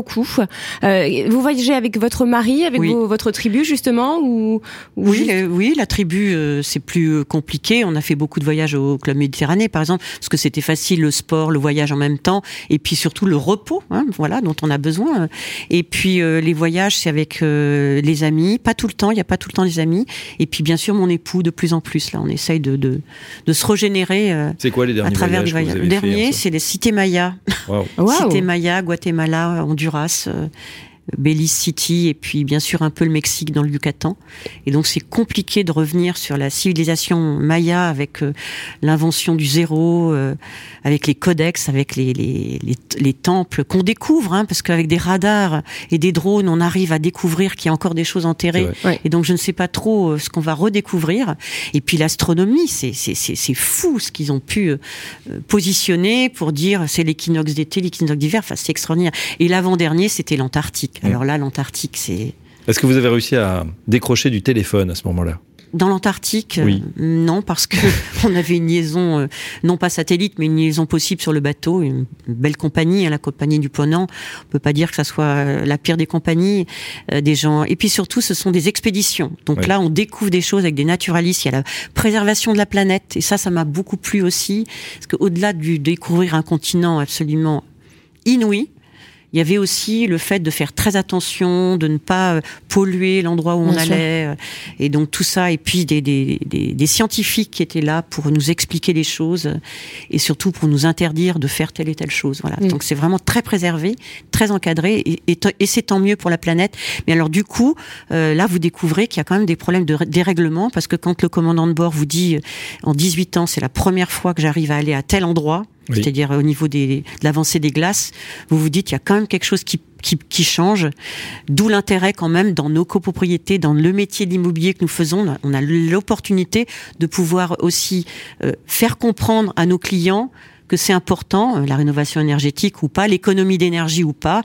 Euh, vous voyagez avec votre mari, avec
Oui.
vos- votre tribu, justement ou, ou
Oui,
juste-
le- oui, la tribu, euh, c'est plus euh, compliqué. On a fait beaucoup de voyages au club Méditerranée, par exemple, parce que c'était facile le sport, le voyage en même temps, et puis surtout le repos, hein, voilà, dont on a besoin. Et puis euh, les voyages, c'est avec euh, les amis, pas tout le temps. Il n'y a pas tout le temps les amis. Et puis bien sûr mon époux, de plus en plus. Là, on essaye de de, de se régénérer euh,
C'est quoi les derniers
à travers
voyages vous
voyages.
avez
Le dernier,
hein,
c'est les cités Maya.
Waouh. <laughs>
Waouh.
Cité Maya, Guatemala, Honduras, euh, Belize City et puis bien sûr un peu le Mexique dans le Yucatan. Et donc c'est compliqué de revenir sur la civilisation maya avec euh, l'invention du zéro, euh, avec les codex, avec les, les, les, les temples qu'on découvre, hein, parce qu'avec des radars et des drones, on arrive à découvrir qu'il y a encore des choses enterrées.
Ouais.
Et donc je ne sais pas trop euh, ce qu'on va redécouvrir. Et puis l'astronomie, c'est c'est c'est c'est fou ce qu'ils ont pu euh, positionner pour dire c'est l'équinoxe d'été, l'équinoxe d'hiver. Enfin c'est extraordinaire. Et l'avant-dernier, c'était l'Antarctique. Alors là, l'Antarctique, c'est
Est-ce que vous avez réussi à décrocher du téléphone à ce moment-là?
Dans l'Antarctique, euh,
Oui.
non, parce que <laughs> on avait une liaison, euh, non pas satellite, mais une liaison possible sur le bateau, une belle compagnie, hein, la compagnie du Ponant. On peut pas dire que ça soit euh, la pire des compagnies, euh, des gens. Et puis surtout, ce sont des expéditions. Donc
Oui.
là, on découvre des choses avec des naturalistes. Il y a la préservation de la planète, et ça, ça m'a beaucoup plu aussi, parce qu'au-delà du découvrir un continent absolument inouï, il y avait aussi le fait de faire très attention, de ne pas euh, polluer l'endroit où on
Bien
allait, euh, et donc tout ça, et puis des, des, des, des scientifiques qui étaient là pour nous expliquer les choses, euh, et surtout pour nous interdire de faire telle et telle chose. Voilà. Donc c'est vraiment très préservé, très encadré, et, et, et c'est tant mieux pour la planète. Mais alors du coup, euh, là vous découvrez qu'il y a quand même des problèmes de dérèglement, parce que quand le commandant de bord vous dit, en 18 ans, c'est la première fois que j'arrive à aller à tel endroit, C'est-à-dire au niveau de l'avancée des glaces, vous vous dites il y a quand même quelque chose qui, qui, change. D'où l'intérêt quand même dans nos copropriétés, dans le métier de l'immobilier que nous faisons, on a l'opportunité de pouvoir aussi euh, faire comprendre à nos clients que c'est important, euh, la rénovation énergétique ou pas, l'économie d'énergie ou pas.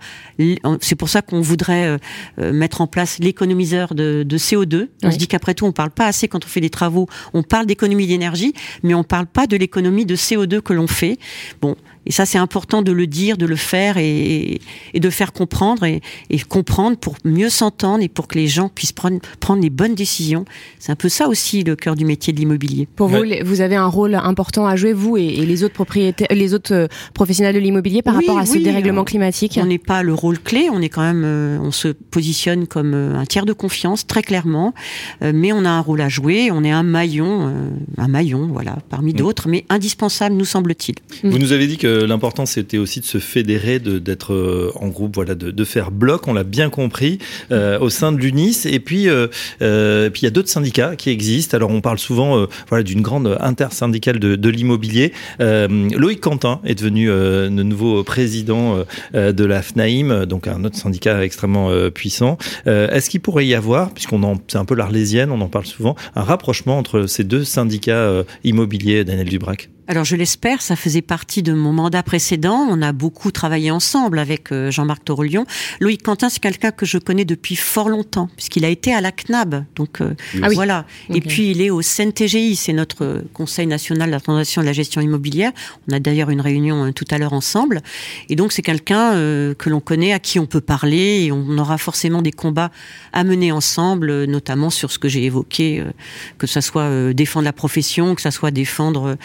C'est pour ça qu'on voudrait euh, euh, mettre en place l'économiseur de, de CO2. On
Oui.
se dit qu'après tout, on parle pas assez quand on fait des travaux. On parle d'économie d'énergie, mais on parle pas de l'économie de CO2 que l'on fait. Bon, et ça c'est important de le dire, de le faire et, et de faire comprendre et, et comprendre pour mieux s'entendre et pour que les gens puissent prendre, prendre les bonnes décisions. C'est un peu ça aussi le cœur du métier de l'immobilier.
Pour vous,
Ouais.
vous avez un rôle important à jouer, vous et, et les autres propriétaires, les autres euh, professionnels de l'immobilier par
Oui,
rapport à ce
oui,
dérèglement
on-
climatique?
On n'est pas le rôle clé, on est quand même, euh, on se positionne comme euh, un tiers de confiance très clairement, euh, mais on a un rôle à jouer, on est un maillon, un maillon, voilà, parmi
Mm.
d'autres, mais indispensable nous semble-t-il.
Vous nous avez dit que l'important c'était aussi de se fédérer, d'être euh, en groupe, voilà, de, de faire bloc. On l'a bien compris euh, au sein de l'UNIS. Et puis, euh, euh, puis il y a d'autres syndicats qui existent. Alors on parle souvent, euh, voilà, d'une grande intersyndicale de, de l'immobilier. Euh, Loïc Quentin est devenu euh, le nouveau président euh, euh, de la FNAIM, donc un autre syndicat extrêmement euh, puissant. Euh, Est-ce qu'il pourrait y avoir, puisqu'on en, c'est un peu l'arlésienne, on en parle souvent, un rapprochement entre ces deux syndicats euh, immobiliers, Daniel Dubrac?
Alors je l'espère, ça faisait partie de mon mandat précédent. On a beaucoup travaillé ensemble avec euh, Jean-Marc Torolion. Loïc Quentin, c'est quelqu'un que je connais depuis fort longtemps, puisqu'il a été à la CNAB. Donc euh,
Ah oui.
voilà. Et puis il est au CNTGI, c'est notre euh, Conseil national de la transaction de la gestion immobilière. On a d'ailleurs une réunion euh, tout à l'heure ensemble. Et donc c'est quelqu'un euh, que l'on connaît, à qui on peut parler, et on aura forcément des combats à mener ensemble, euh, notamment sur ce que j'ai évoqué, euh, que ça soit euh, défendre la profession, que ça soit défendre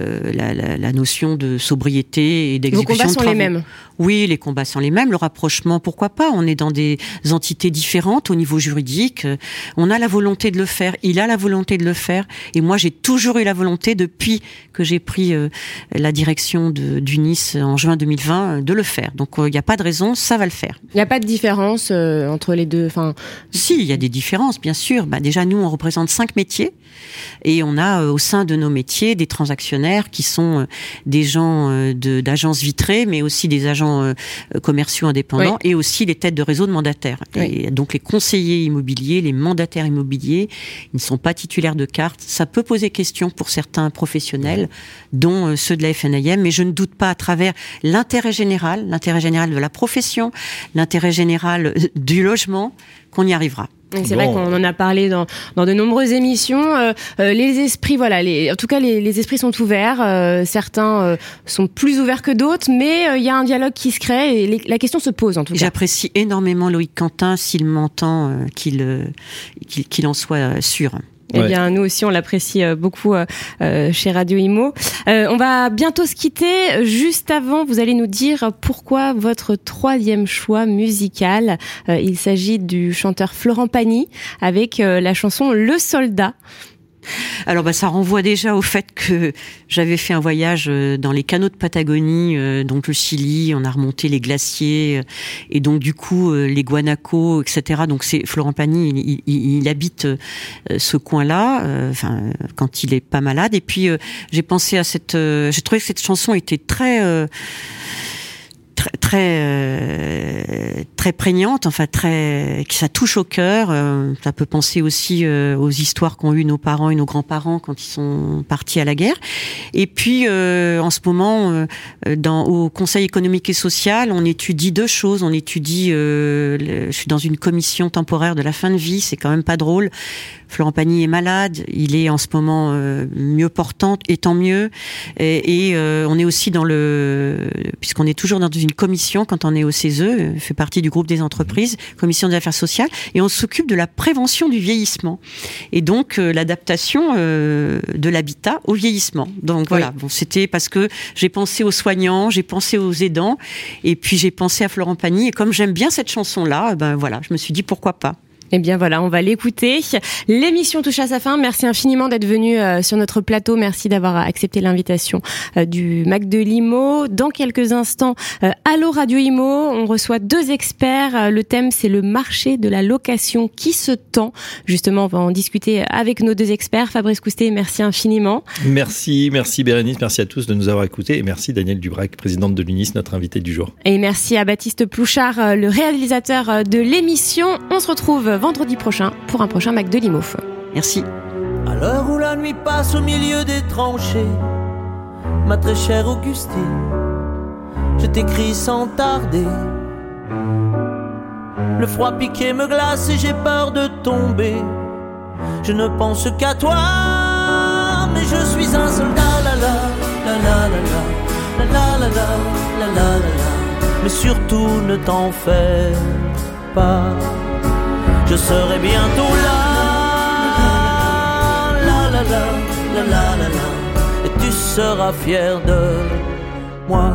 euh, la, la- la notion de sobriété et d'exécution
combats
de
sont les mêmes.
Oui, les combats sont les mêmes. Le rapprochement, pourquoi pas? On est dans des entités différentes au niveau juridique. On a la volonté de le faire. Il a la volonté de le faire. Et moi, j'ai toujours eu la volonté, depuis que j'ai pris euh, la direction de, du Nice en juin 2020, euh, de le faire. Donc, euh, il n'y a pas de raison, ça va le faire.
Il n'y a pas de différence entre les deux. Enfin,
Si, il y a des différences, bien sûr. Bah, déjà, nous, on représente cinq métiers. Et on a au sein de nos métiers des transactionnaires qui sont euh, des gens euh, de- d'agences vitrées, mais aussi des agents euh, commerciaux indépendants et aussi les têtes de réseau de mandataires.
Oui.
Et donc les conseillers immobiliers, les mandataires immobiliers, ils ne sont pas titulaires de carte. Ça peut poser question pour certains professionnels, dont ceux de la FNIM, mais je ne doute pas à travers l'intérêt général, l'intérêt général de la profession, l'intérêt général du logement, qu'on y arrivera.
Et C'est
Bon.
vrai qu'on en a parlé dans, dans de nombreuses émissions. Euh, euh, les esprits, voilà, les, en tout cas, les, les esprits sont ouverts. Euh, certains euh, sont plus ouverts que d'autres, mais euh, il y a un dialogue qui se crée et les- la question se pose en tout cas.
J'apprécie énormément Loïc Quentin, s'il m'entend, euh, qu'il euh, qu'il qu'il en soit sûr.
Eh
Ouais.
bien, nous aussi, on l'apprécie euh, beaucoup euh, euh, chez Radio Imo. Euh, on va bientôt se quitter. Juste avant, vous allez nous dire pourquoi votre troisième choix musical. Euh, il s'agit du chanteur Florent Pagny avec la chanson Le Soldat.
Alors bah, ça renvoie déjà au fait que j'avais fait un voyage euh, dans les canaux de Patagonie, euh, donc le Chili, on a remonté les glaciers euh, et donc du coup les guanacos, etc. Donc c'est Florent Pagny, il, habite ce coin-là, enfin quand il est pas malade. Et puis j'ai pensé à cette, j'ai trouvé que cette chanson était très très très euh, très prégnante, enfin très qui ça touche au cœur. Euh, ça peut penser aussi euh, aux histoires qu'ont eu nos parents et nos grands-parents quand ils sont partis à la guerre. Et puis en ce moment, dans au Conseil économique et social, on étudie deux choses. On étudie, le- je suis dans une commission temporaire de la fin de vie. C'est quand même pas drôle. Florent Pagny est malade, il est en ce moment euh, mieux portant, et tant mieux. Et, et, euh, on est aussi dans le, puisqu'on est toujours dans une commission quand on est au CESE, euh, fait partie du groupe des entreprises, commission des affaires sociales, et on s'occupe de la prévention du vieillissement et donc l'adaptation euh, de l'habitat au vieillissement. Donc voilà, bon, c'était parce que j'ai pensé aux soignants, j'ai pensé aux aidants, et puis j'ai pensé à Florent Pagny. Et comme j'aime bien cette chanson-là, ben voilà, je me suis dit pourquoi pas.
Eh bien voilà, on va l'écouter. L'émission touche à sa fin. Merci infiniment d'être venu euh, sur notre plateau. Merci d'avoir accepté l'invitation euh, du Mac de Limo. Dans quelques instants, euh, Allo Radio Imo, on reçoit deux experts. Euh, Le thème c'est le marché de la location qui se tend. Justement, on va en discuter avec nos deux experts. Fabrice Coustet, merci infiniment.
Merci, merci Bérénice, merci à tous de nous avoir écoutés et merci Daniel Dubrac, présidente de l'UNIS, notre invité du jour.
Et merci à Baptiste Plouchard, le réalisateur de l'émission. On se retrouve vendredi prochain pour un prochain Mac de Limo.
Merci.
À l'heure où la nuit passe au milieu des tranchées, ma très chère Augustine, je t'écris sans tarder. Le froid piqué me glace et j'ai peur de tomber. Je ne pense qu'à toi, mais je suis un soldat. La la la la la la la la la la la la la la. Mais surtout ne t'en fais pas. Je serai bientôt là. Et tu seras fier de moi.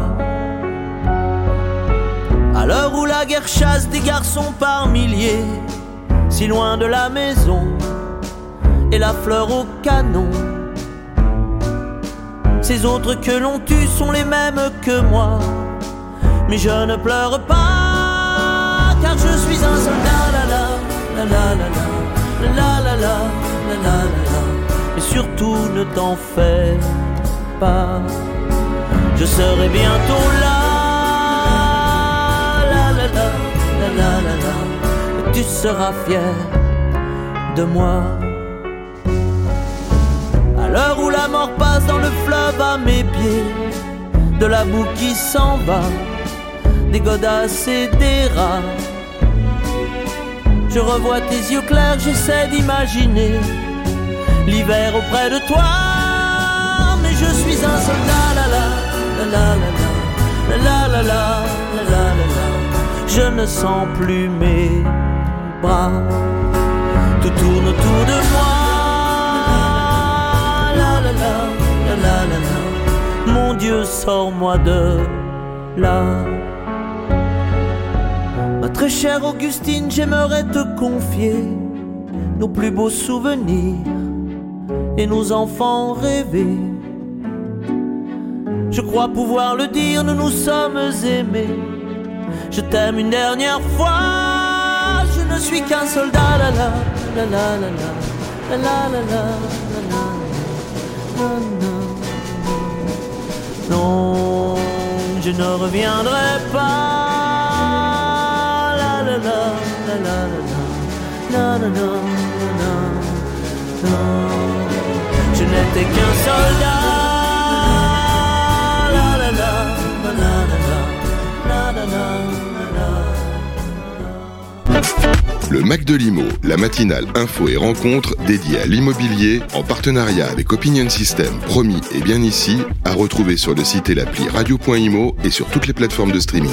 À l'heure où la guerre chasse des garçons par milliers, si loin de la maison, et la fleur au canon. Ces autres que l'on tue sont les mêmes que moi, mais je ne pleure pas, car je suis un soldat. La la la la la la la la la. Mais surtout ne t'en fais pas, je serai bientôt là. La la la la la la la. Tu seras fier de moi. À l'heure où la mort passe dans le fleuve à mes pieds, de la boue qui s'en va, des godasses et des rats. Je revois tes yeux clairs, j'essaie d'imaginer l'hiver auprès de toi. Mais je suis un soldat, la la la la la la la la la la. Je ne sens plus mes bras, tout tourne autour de moi. La la la la la la. Mon Dieu, sors-moi de là. Très chère Augustine, j'aimerais te confier nos plus beaux souvenirs et nos enfants rêvés. Je crois pouvoir le dire, nous nous sommes aimés. Je t'aime une dernière fois. Je ne suis qu'un soldat. Non, je ne reviendrai pas.
Le Mac de Limo, la matinale info et rencontres dédiée à l'immobilier en partenariat avec Opinion System, promis et bien ici, à retrouver sur le site et l'appli radio.imo et sur toutes les plateformes de streaming.